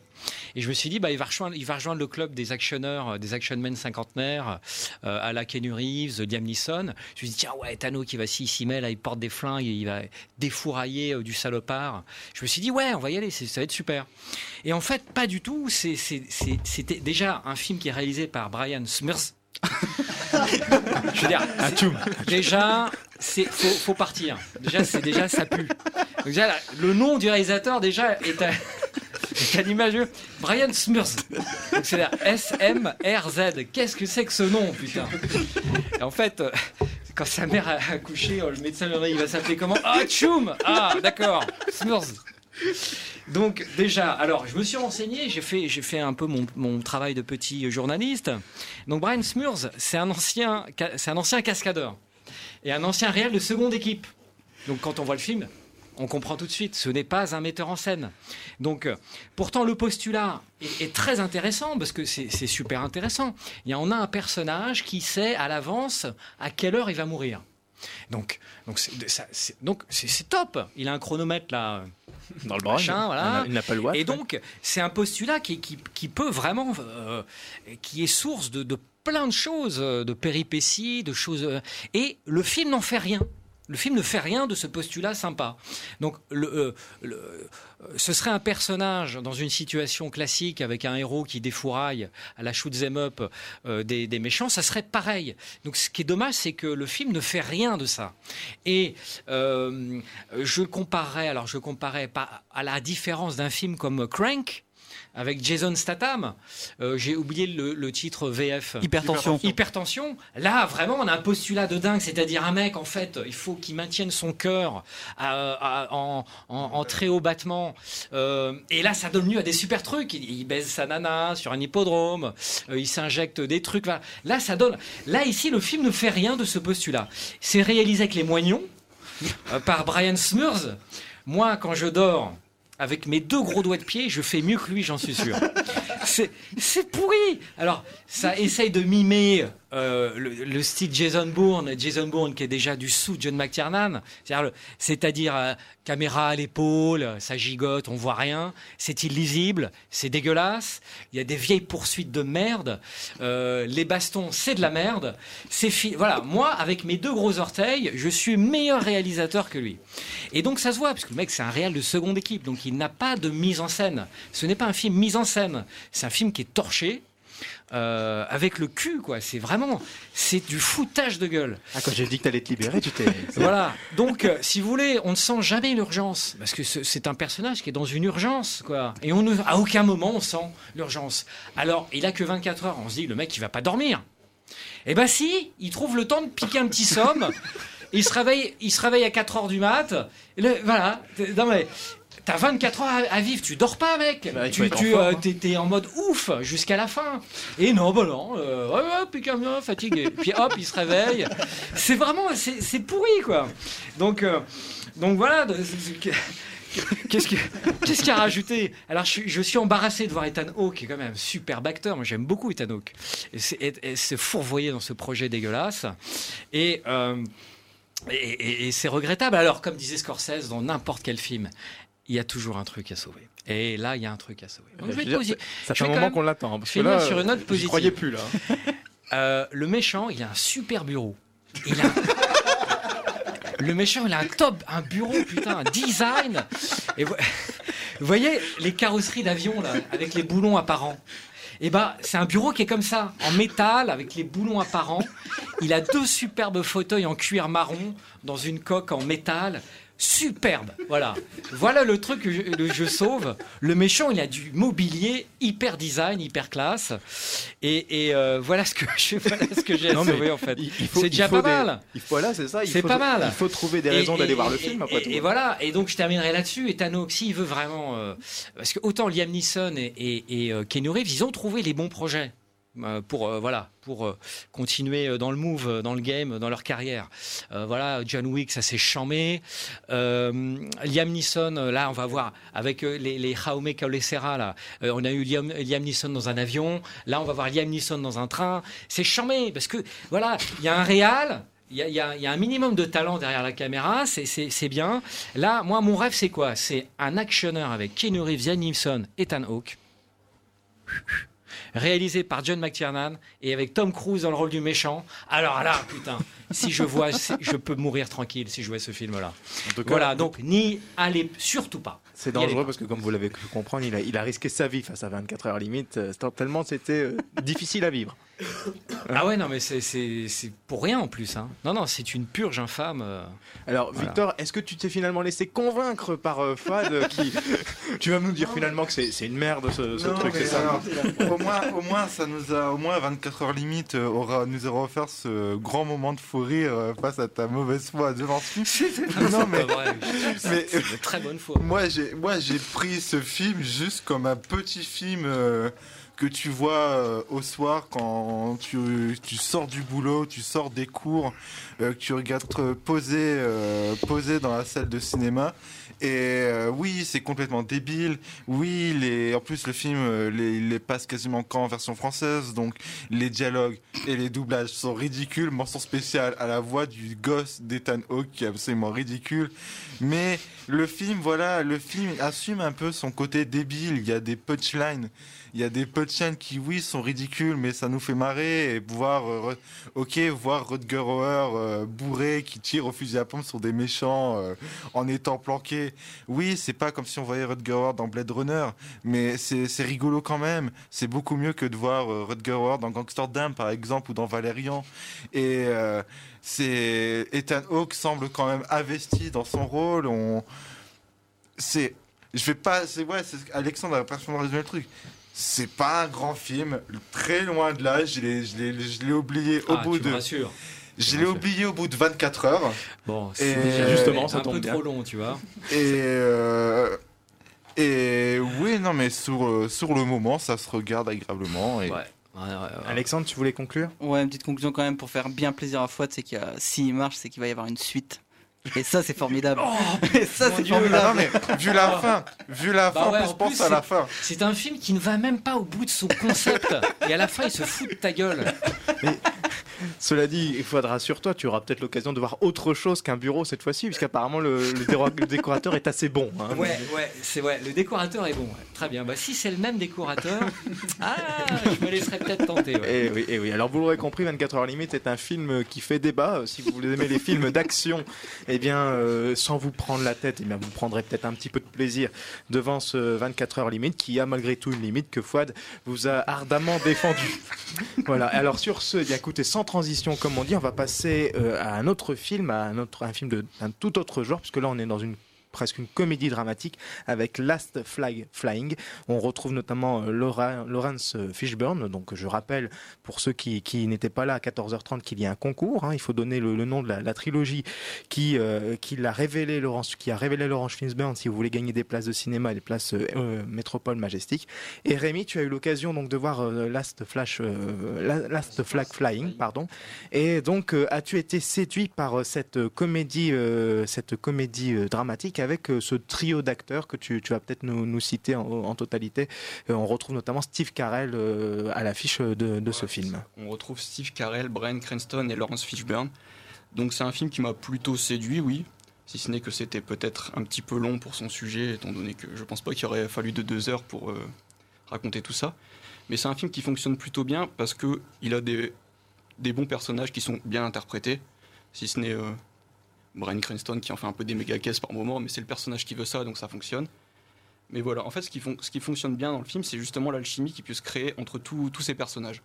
Et je me suis dit, bah, il, va rejoindre, le club des actionneurs, euh, des actionmen cinquantenaires, euh, à la Keanu Reeves, Liam Neeson. Je me suis dit, tiens, ouais, Ethan Hawke, il va s'y s'y met, là, il porte des flingues, il va défourailler euh, du salopard. Je me suis dit, ouais, on va y aller, ça va être super. Et en fait, pas du tout. C'était déjà un film qui est réalisé par Brian Smith. Je veux dire, c'est- déjà, c'est faut, faut partir. Déjà, c'est déjà ça pue. Donc déjà, là, le nom du réalisateur déjà est à, est à l'image Brian. Donc c'est la S M R Z. Qu'est-ce que c'est que ce nom, putain? Et En fait, euh, quand sa mère a accouché, euh, le médecin lui a dit il va s'appeler comment? Ah, Tchoum Ah, d'accord, Smurs. Donc déjà, alors je me suis renseigné, j'ai fait, un peu mon, travail de petit journaliste. Donc Brian Smurs, c'est un ancien, cascadeur et un ancien réel de seconde équipe. Donc quand on voit le film, on comprend tout de suite, ce n'est pas un metteur en scène. Donc pourtant le postulat est, est très intéressant parce que c'est super intéressant. Il y on a un personnage qui sait à l'avance à quelle heure il va mourir. Donc donc c'est donc top. Il a un chronomètre là. Dans le bras, voilà. une Apple Watch, Et ouais. donc c'est un postulat qui, qui, qui peut vraiment, euh, qui est source de, de plein de choses, euh, de péripéties, de choses. euh, et le film n'en fait rien. Le film ne fait rien de ce postulat sympa. Donc, euh, euh, ce serait un personnage dans une situation classique avec un héros qui défouraille à la shoot 'em up euh, des, méchants, ça serait pareil. Donc, ce qui est dommage, c'est que le film ne fait rien de ça. Et je comparais, alors je comparais pas à la différence d'un film comme Crank avec Jason Statham. Euh, J'ai oublié le, le titre VF. Hypertension. Hypertension. Là, vraiment, on a un postulat de dingue, c'est-à-dire un mec, en fait, il faut qu'il maintienne son cœur à- à- en, en- en très haut battement. Euh, et là, ça donne lieu à des super trucs. Il, il baise sa nana sur un hippodrome, euh, il s'injecte des trucs. Voilà. Là, ça donne. Là, ici, le film ne fait rien de ce postulat. C'est réalisé avec les moignons par Brian Smurs. Moi, quand je dors avec mes deux gros doigts de pied, je fais mieux que lui, j'en suis sûr. C'est pourri. Alors, ça essaye de mimer euh, le, le style Jason Bourne, Jason Bourne qui est déjà du sous John McTiernan, c'est-à-dire, euh, caméra à l'épaule, ça gigote, on voit rien, c'est illisible, c'est dégueulasse. Il y a des vieilles poursuites de merde, euh, les bastons, c'est de la merde. C'est voilà, moi avec mes deux gros orteils, je suis meilleur réalisateur que lui. Et donc ça se voit parce que le mec c'est un réel de seconde équipe, donc il n'a pas de mise en scène. Ce n'est pas un film mise en scène, c'est un film qui est torché. Euh, avec le cul, quoi. C'est vraiment, c'est du foutage de gueule. Ah, quand j'ai dit que t'allais te libérer, tu t'es. Voilà. Donc, euh, si vous voulez, on ne sent jamais l'urgence parce que ce- c'est un personnage qui est dans une urgence, quoi. Et on ne, à aucun moment on sent l'urgence. Alors, il a que 24 heures. On se dit, le mec, il va pas dormir. Eh ben si, il trouve le temps de piquer un petit somme. il se réveille, il se réveille à 4 heures du mat. Et le- voilà. Non mais. T'as 24 heures à, à vivre, tu dors pas, mec. Bah, tu tu, euh, t'es- en mode ouf jusqu'à la fin. Et non, bah non, euh, comme ça, fatigué. Puis hop, il se réveille. C'est vraiment, c'est c'est pourri, quoi. Donc, euh, donc voilà. Qu'est-ce que- qu'est-ce qu'il a rajouté Alors, je, suis- je suis embarrassé de voir Ethan Hawke, qui est quand même un superbe acteur. Moi, j'aime beaucoup Ethan Hawke. Et, c'est- fourvoyer dans ce projet dégueulasse. Et. euh, et, et- et c'est regrettable. Alors, comme disait Scorsese dans n'importe quel film, il y a toujours un truc à sauver. Et là, il y a un truc à sauver. Donc, je vais Je veux te dire, posi- ça fait un quand moment qu'on l'attend, parce que là, sur une note positive. croyais plus, là. Euh, le méchant, il a un super bureau. Il a le méchant, il a un top, un bureau, putain, un design. Et vous voyez les carrosseries d'avion là, avec les boulons apparents? Et ben, c'est un bureau qui est comme ça, en métal, avec les boulons apparents. Il a deux superbes fauteuils en cuir marron dans une coque en métal. Superbe, voilà. Voilà le truc que je, le- sauve. Le méchant, il a du mobilier hyper design, hyper classe. Et, et, euh, voilà ce que je, voilà ce que j'ai à Non, sauver en fait. il- il C'est il déjà pas des- mal. il faut- c'est ça, il C'est pas mal. il faut trouver des raisons d'aller voir le et- film, et- après et, tout. et voilà. Et donc je terminerai là-dessus. Et Tano, s'il veut vraiment, euh, parce que autant Liam Neeson et, et, euh, Keanu Reeves, ils ont trouvé les bons projets. Euh, Pour euh, voilà pour euh, continuer dans le move dans le game dans leur carrière. Voilà John Wick ça s'est chamé Liam Neeson là on va voir avec les, les Jaume Colessera là on a eu Liam, Liam Neeson dans un avion. Là on va voir Liam Neeson dans un train. C'est chamé parce que voilà il y a un réal il y, a, y a- un minimum de talent derrière la caméra, c'est bien. Là, moi, mon rêve, c'est quoi? C'est un actionneur avec Keanu Reeves, Liam Neeson, Ethan Hawke, réalisé par John McTiernan et avec Tom Cruise dans le rôle du méchant. Alors là, putain, si je vois, je peux mourir tranquille si je vois ce film-là. Voilà, donc n'y allez surtout pas. C'est dangereux parce que, comme vous l'avez pu comprendre, il a, il a risqué sa vie face à 24 heures limite, euh, tellement c'était euh, difficile à vivre. Ah ouais, non, mais c'est- pour rien en plus. hein. Non, non, c'est une purge infâme. euh. Alors, Voilà. Victor, est-ce que tu t'es finalement laissé convaincre par euh, Fad euh, qui... Tu vas nous dire finalement que c'est c'est une merde ce, ce Non, truc, c'est ça moi, moins, au moins, ça nous a, au moins 24 heures limite, euh, aura, nous aura offert ce grand moment de fou rire euh, face à ta mauvaise foi devant ce film. Non, mais, vrai. mais- C'est une très bonne fois. Moi, j'ai, moi, j'ai pris ce film juste comme un petit film euh, que tu vois euh, au soir quand tu, tu sors du boulot, tu sors des cours, euh, que tu regardes euh, posé, euh, posé dans la salle de cinéma. Et oui, c'est complètement débile. Oui, les, en plus le film, les, les passe quasiment qu'en version française, donc les dialogues et les doublages sont ridicules. Mention spéciale à la voix du gosse d'Ethan Hawke qui est absolument ridicule. Mais le film, voilà, le film assume un peu son côté débile. Il y a des punchlines. Il y a des punchlines qui, oui, sont ridicules, mais ça nous fait marrer. Et voir, euh, ok, voir Rutger Hauer euh, bourré qui tire au fusil à pompe sur des méchants euh, en étant planqué. Oui, c'est pas comme si on voyait Rutger Hauer dans Blade Runner, mais c'est rigolo quand même. C'est beaucoup mieux que de voir euh, Rutger Hauer dans Gangsterdam, par exemple, ou dans Valérian. Et c'est Ethan Hawke semble quand même investi dans son rôle. On, c'est, je vais pas, c'est ouais, Alexandre a résumé le truc. C'est pas un grand film, très loin de là. Je l'ai, je l'ai, je l'ai oublié au Ah, bout tu de. rassures. Je l'ai oublié au bout de 24 heures. Bon, Et- c'est déjà justement, ça un tombe peu bien. trop long, tu vois. Et euh, et oui, non, mais sur euh, sur le moment, ça se regarde agréablement. Et... Alexandre, tu voulais conclure? Ouais, une petite conclusion quand même pour faire bien plaisir à Fouad, c'est qu'il y a, s'il marche, c'est qu'il va y avoir une suite. Et ça, c'est formidable. Et ça, c'est Dieu. formidable. Non, mais vu la fin, vu la Bah fin, ouais, pense plus, à la fin. C'est un film qui ne va même pas au bout de son concept. Et à la fin, il se fout de ta gueule. Cela dit, il faudra sur toi, tu auras peut-être l'occasion de voir autre chose qu'un bureau cette fois-ci, puisqu'apparemment le, le, décorateur est assez bon. hein. Ouais, ouais, c'est ouais. Le décorateur est bon. ouais. Très bien. Bah, si c'est le même décorateur, ah, je me laisserai peut-être tenter. ouais. Et oui, et oui. Alors vous l'aurez compris, 24 heures limite est un film qui fait débat. Euh, Si vous aimez les films d'action, eh bien, euh, sans vous prendre la tête, eh bien, vous prendrez peut-être un petit peu de plaisir devant ce 24 heures limite, qui a malgré tout une limite que Fouad vous a ardemment défendu. voilà. Alors sur ce, eh bien, écoutez, sans transition, comme on dit, on va passer euh, à un autre film, à un autre, un film d'un tout autre genre, puisque là, on est dans une presque une comédie dramatique avec Last Flag Flying. On retrouve notamment euh, Laura- Lawrence euh, Fishburne. Donc je rappelle pour ceux qui, n'étaient pas là à 14h30 qu'il y a un concours. hein. Il faut donner le, nom de la, trilogie qui, euh, qui l'a révélé Laurence, qui a révélé Laurence Fishburne si vous voulez gagner des places de cinéma des places Métropole Majestic. Et Rémi, tu as eu l'occasion donc de voir Last Last Flag Flying, pardon. Et donc as-tu été séduit par cette comédie, cette comédie dramatique? Avec euh, ce trio d'acteurs que tu, tu vas peut-être nous, nous citer en, en totalité. Euh, on retrouve notamment Steve Carell euh, à l'affiche de, de ce film. On retrouve Steve Carell, Brian Cranston et Lawrence Fishburne. Donc c'est un film qui m'a plutôt séduit, oui. Si ce n'est que c'était peut-être un petit peu long pour son sujet, étant donné que je pense pas qu'il aurait fallu de deux heures pour euh, raconter tout ça. Mais c'est un film qui fonctionne plutôt bien parce que il a des, des bons personnages qui sont bien interprétés. Si ce n'est euh, Brian Cranston qui en fait un peu des méga caisses par moment, mais c'est le personnage qui veut ça, donc ça fonctionne. Mais voilà, en fait, ce qui, fonctionne bien dans le film, c'est justement l'alchimie qui peut se créer entre tous ces personnages.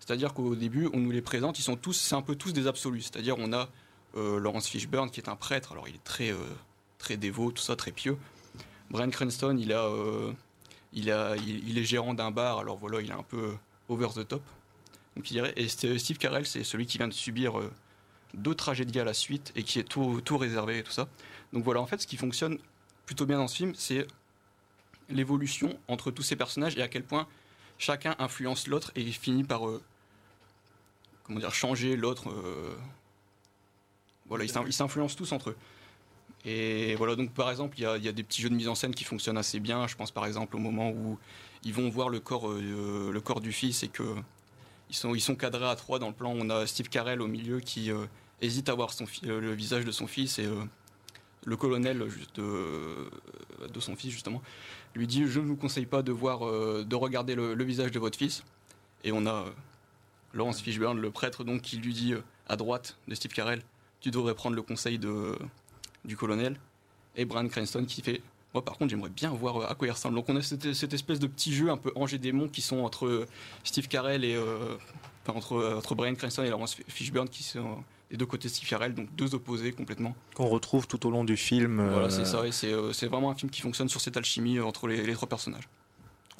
C'est-à-dire qu'au début, on nous les présente, ils sont tous, c'est un peu tous des absolus. C'est-à-dire, on a euh, Lawrence Fishburne qui est un prêtre, alors il est très, euh, très dévot, tout ça, très pieux. Brian Cranston, il, a, euh, il, a, il, il est gérant d'un bar, alors voilà, il est un peu over the top. Donc, dirais, et St- Steve Carell, c'est celui qui vient de subir deux tragédies à la suite et qui est tout, réservé et tout ça. Donc voilà, en fait, ce qui fonctionne plutôt bien dans ce film, c'est l'évolution entre tous ces personnages et à quel point chacun influence l'autre et finit par euh, comment dire changer l'autre. euh, voilà, ils s'in- ils s'influencent tous entre eux. Et voilà, donc par exemple, il y a, il y a des petits jeux de mise en scène qui fonctionnent assez bien. Je pense par exemple au moment où ils vont voir le corps, euh, le corps du fils et que ils sont, ils sont cadrés à trois dans le plan. On a Steve Carell au milieu qui euh, hésite à voir son euh, le visage de son fils et euh, le colonel de, de son fils justement lui dit je ne vous conseille pas de voir de regarder le, visage de votre fils et on a Laurence Fishburne le prêtre donc qui lui dit à droite de Steve Carell tu devrais prendre le conseil de du colonel et Brian Cranston qui fait moi par contre j'aimerais bien voir euh, à quoi il ressemble donc on a cette, cette espèce de petit jeu un peu Angers démon qui sont entre euh, Steve Carell et euh, enfin, entre, entre Brian Cranston et Laurence Fishburne qui sont des deux côtés de Steve Carell donc deux opposés complètement Qu'on retrouve tout au long du film. voilà, c'est ça, et c'est vraiment un film qui fonctionne sur cette alchimie entre les, les trois personnages.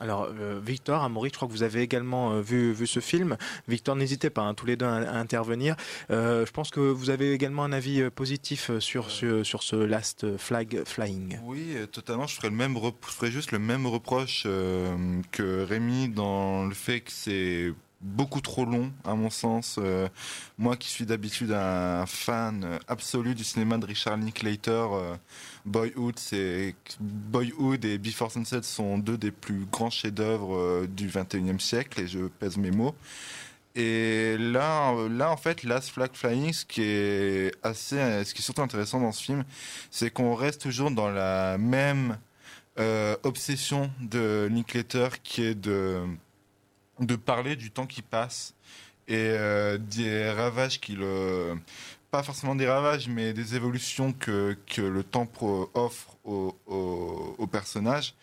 Alors, euh, Victor, Amaury, je crois que vous avez également euh, vu, vu ce film. Victor, n'hésitez pas, hein, tous les deux, à, à intervenir. Euh, je pense que vous avez également un avis positif sur, sur, sur ce Last Flag Flying. Oui, totalement. Je ferais, le même je ferais juste le même reproche que Rémi dans le fait que c'est beaucoup trop long, à mon sens. Euh, moi qui suis d'habitude un fan absolu du cinéma de Richard Linklater, euh, Boyhood, et Before Sunset sont deux des plus grands chefs-d'œuvre euh, du 21e siècle, et je pèse mes mots. Et là, là en fait, Last Flag Flying, ce qui est assez, ce qui est surtout intéressant dans ce film, c'est qu'on reste toujours dans la même obsession de Linklater, qui est de de parler du temps qui passe et euh, des ravages qu'il pas forcément des ravages mais des évolutions que, que le temps offre au, au, au personnage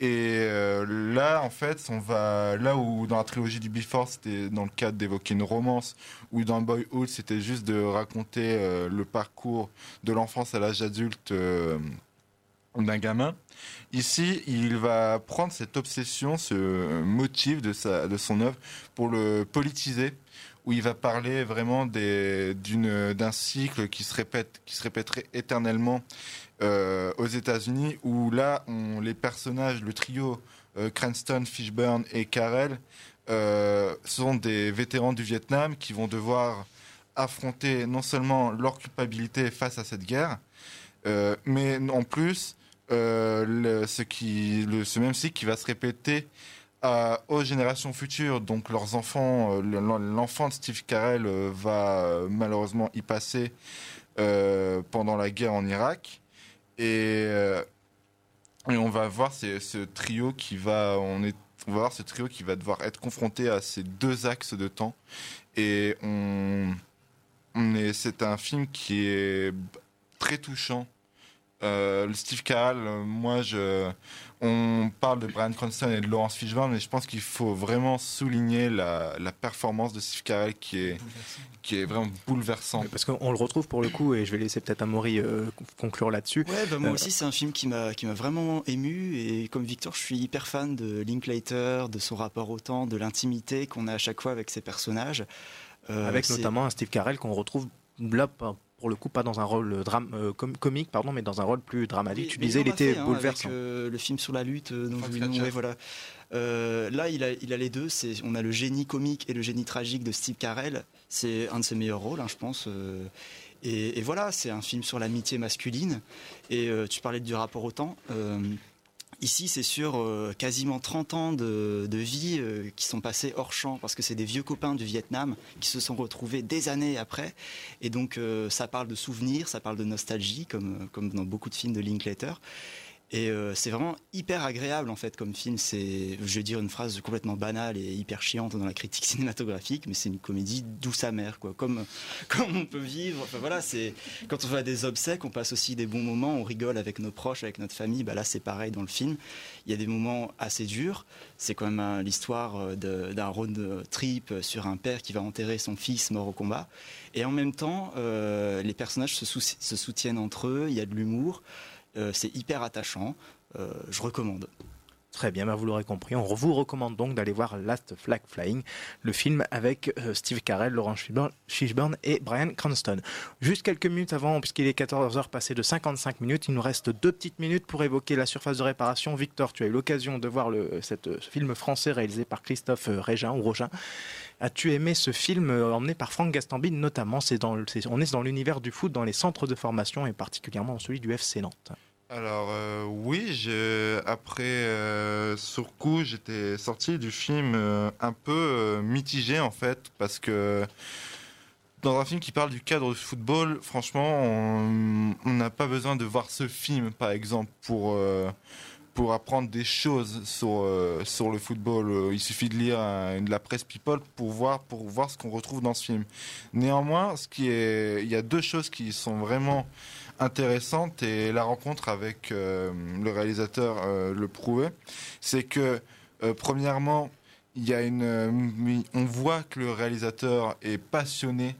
et euh, là en fait on va là où dans la trilogie du Before c'était dans le cadre d'évoquer une romance ou dans Boyhood c'était juste de raconter euh, le parcours de l'enfance à l'âge adulte d'un gamin. Ici, il va prendre cette obsession, ce motif de, sa, de son œuvre pour le politiser, où il va parler vraiment d'un cycle qui se, répète, qui se répéterait éternellement euh, aux États-Unis, où là, les personnages, le trio euh, Cranston, Fishburne et Carell, euh, sont des vétérans du Vietnam qui vont devoir affronter non seulement leur culpabilité face à cette guerre, mais en plus, le- ce, qui, ce même cycle qui va se répéter à- aux générations futures, donc leurs enfants, euh, le- l'enfant de Steve Carell euh, va euh, malheureusement y passer euh, pendant la guerre en Irak. Et, euh, on va voir ce, trio qui va, on va voir ce trio qui va devoir être confronté à ces deux axes de temps. Et c'est un film qui est très touchant. Euh, Steve Carell, euh, moi, je, on parle de Brian Cranston et de Laurence Fishburne, mais je pense qu'il faut vraiment souligner la, la performance de Steve Carell qui est, qui est vraiment bouleversante. Parce qu'on le retrouve pour le coup, et je vais laisser peut-être Amaury euh, conclure là-dessus. Ouais, bah, moi Euh, aussi, c'est un film qui m'a qui m'a vraiment ému. Et comme Victor, je suis hyper fan de Linklater, de son rapport au temps, de l'intimité qu'on a à chaque fois avec ses personnages. Euh, avec notamment un Steve Carell qu'on retrouve là pour le coup pas dans un rôle euh, drame, euh, com- comique pardon mais dans un rôle plus dramatique tu disais il était fait, hein, bouleversant avec, euh, le film sur la lutte, euh, dont voilà. Euh, là, il a, il a les deux. C'est, on a le génie comique et le génie tragique de Steve Carell. C'est un de ses meilleurs rôles, hein, je pense. euh. et, et voilà, c'est un film sur l'amitié masculine. Et euh, tu parlais du rapport au temps. Euh, Ici, c'est sur euh, quasiment 30 ans de, de vie euh, qui sont passés hors champ parce que c'est des vieux copains du Vietnam qui se sont retrouvés des années après. Et donc, euh, ça parle de souvenirs, ça parle de nostalgie, comme, comme dans beaucoup de films de Linklater. Et euh, c'est vraiment hyper agréable en fait comme film. C'est, je vais dire une phrase complètement banale et hyper chiante dans la critique cinématographique, mais c'est une comédie douce amère quoi. Comme comme on peut vivre. Enfin voilà, c'est quand on va à des obsèques, on passe aussi des bons moments, on rigole avec nos proches, avec notre famille. Bah là c'est pareil dans le film. Il y a des moments assez durs. C'est quand même euh, l'histoire euh, d'un road trip sur un père qui va enterrer son fils mort au combat. Et en même temps, les personnages se soutiennent entre eux. Il y a de l'humour. Euh, c'est hyper attachant. Euh, je recommande. Très bien, bah, vous l'aurez compris. On vous recommande donc d'aller voir Last Flag Flying, le film avec euh, Steve Carell, Laurence Fishburne- et Brian Cranston. Juste quelques minutes avant, puisqu'il est 14h passé de 55 minutes, il nous reste deux petites minutes pour évoquer la surface de réparation. Victor, tu as eu l'occasion de voir cette, euh, ce film français réalisé par Christophe euh, Régin ou Rogin. As-tu aimé ce film emmené par Franck Gastambide notamment? On est dans l'univers du foot, dans les centres de formation et particulièrement celui du FC Nantes. Alors euh, oui, je, après euh, j'étais sorti du film euh, un peu euh, mitigé en fait parce que dans un film qui parle du cadre du football, franchement, on n'a pas besoin de voir ce film par exemple pour euh, pour apprendre des choses sur euh, sur le football. Euh, Il suffit de lire de la presse People pour voir pour voir ce qu'on retrouve dans ce film. Néanmoins, ce qui est, il y a deux choses qui sont vraiment intéressante et la rencontre avec euh, le réalisateur euh, le prouvait, c'est que euh, premièrement, il y a une, on voit que le réalisateur est passionné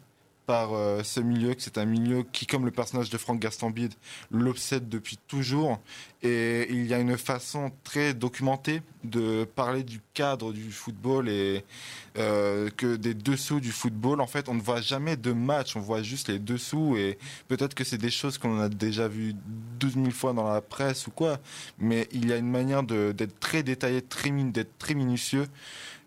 par euh, ce milieu, que c'est un milieu qui, comme le personnage de Franck Gastambide, l'obsède depuis toujours. Et il y a une façon très documentée de parler du cadre du football et euh, que des dessous du football. En fait, on ne voit jamais de match, on voit juste les dessous. Et peut-être que c'est des choses qu'on a déjà vues 12 000 fois dans la presse ou quoi. Mais il y a une manière d'être très détaillé, très, d'être très minutieux.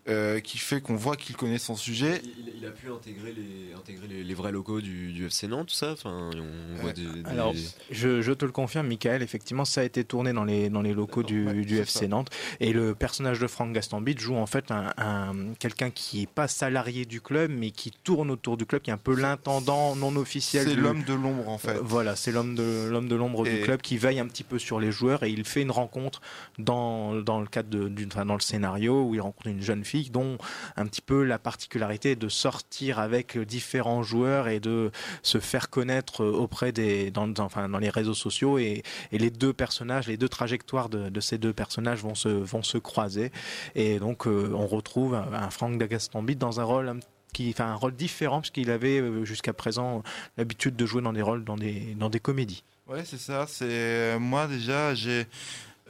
Euh, qui fait qu'on voit qu'il connaît son sujet. Il, il a pu intégrer les, intégrer les, les vrais locaux du, du FC Nantes, tout ça. Enfin, on voit des, des- Alors, je, je te le confirme, Michael, effectivement, ça a été tourné dans les, dans les locaux du, FC ça. Nantes. Et le personnage de Franck Gastambide joue en fait un, un- quelqu'un qui n'est pas salarié du club, mais qui tourne autour du club, qui est un peu l'intendant non officiel. C'est du- l'homme de l'ombre en fait. Euh, Voilà, c'est l'homme de l'homme de l'ombre du club qui veille un petit peu sur les joueurs et il fait une rencontre dans, dans le cadre de- dans le scénario où il rencontre une jeune fille dont un petit peu la particularité de sortir avec différents joueurs et de se faire connaître auprès des dans, enfin, dans les réseaux sociaux et, les deux personnages, les deux trajectoires de, ces deux personnages vont se vont se croiser et donc euh, on retrouve un, un Franck Dagastambide dans un rôle un qui fait un rôle différent parce qu'il avait euh, jusqu'à présent l'habitude de jouer dans des rôles dans des dans des comédies. Ouais, c'est ça. C'est moi déjà, j'ai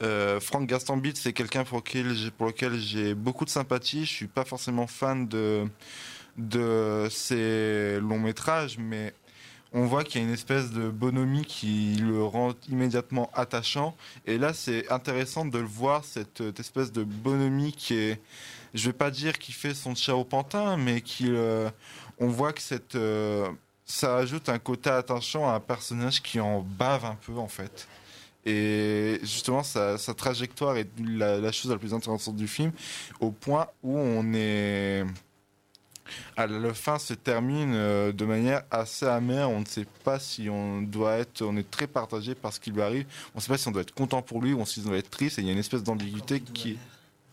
euh, Franck Gastambide, c'est quelqu'un pour lequel j'ai beaucoup de sympathie. Je suis pas forcément fan de de ses longs métrages, mais on voit qu'il y a une espèce de bonhomie qui le rend immédiatement attachant. Et là, c'est intéressant de le voir cette, espèce de bonhomie qui est, je vais pas dire qu'il fait son chat au pantin, mais qui, euh, on voit que cette euh, ça ajoute un côté attachant à un personnage qui en bave un peu en fait. Et justement, sa, sa trajectoire est la, la chose la plus intéressante du film, au point où on est. À la fin se termine euh, de manière assez amère. On ne sait pas si on doit être. On est très partagé par ce qui lui arrive. On ne sait pas si on doit être content pour lui ou si on doit être triste. Et il y a une espèce d'ambiguïté qui.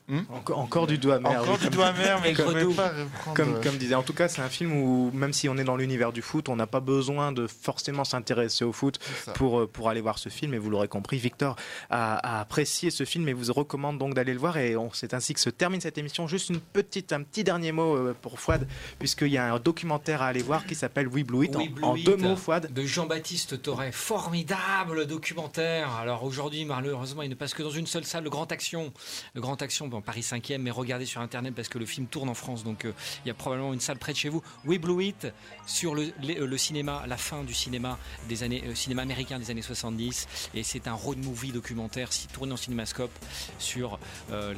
Hmm Encore, encore du doigt amer. Encore oui, du comme- doigt amer, mais je comme- pas reprendre. Comme, comme disait, en tout cas, c'est un film où, même si on est dans l'univers du foot, on n'a pas besoin de forcément s'intéresser au foot pour, euh, pour aller voir ce film. Et vous l'aurez compris, Victor a, a apprécié ce film et vous recommande donc d'aller le voir. Et c'est ainsi que se termine cette émission. Juste une petite, un petit dernier mot euh, pour Fouad, puisqu'il y a un documentaire à aller voir qui s'appelle We Blue It. En- Oui, Blue en, It deux mots, Fouad. De Jean-Baptiste Torret. Formidable documentaire. Alors aujourd'hui, malheureusement, il ne passe que dans une seule salle, le Grand Action. Le Grand Action, bon, Paris 5e, mais regardez sur Internet parce que le film tourne en France. Donc euh, il y a probablement une salle près de chez vous. We Blue It sur le, euh, cinéma, la fin du cinéma des années, euh, cinéma américain des années 70. Et c'est un road movie documentaire tourné en cinémascope sur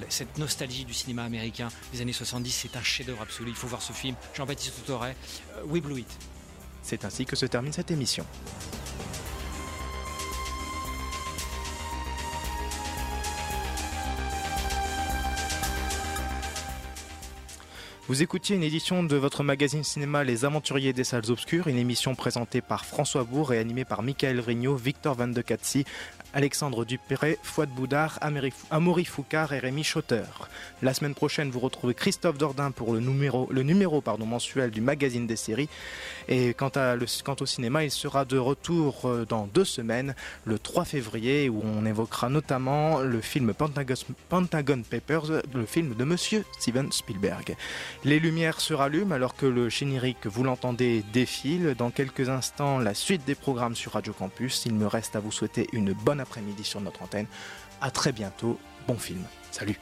cette nostalgie du cinéma américain des années 70. C'est un chef-d'œuvre absolu. Il faut voir ce film. Jean-Baptiste euh, We Blue It. C'est ainsi que se termine cette émission. Vous écoutiez une édition de votre magazine cinéma Les Aventuriers des Salles Obscures, une émission présentée par François Bourg et animée par Michael Vrignot, Victor Van de Catsi, Alexandre Dupéré, Fouad Boudard, Amaury Foucard et Rémi Schotter. La semaine prochaine, vous retrouvez Christophe Dordain pour le numéro, le numéro pardon, mensuel du magazine des séries. Et quant, à quant au cinéma, il sera de retour euh, dans deux semaines, le 3 février, où on évoquera notamment le film Pentagon, Pentagon Papers, le film de Monsieur Steven Spielberg. Les lumières se rallument alors que le générique, vous l'entendez, défile. Dans quelques instants, la suite des programmes sur Radio Campus. Il me reste à vous souhaiter une bonne après-midi sur notre antenne. À très bientôt. Bon film. Salut.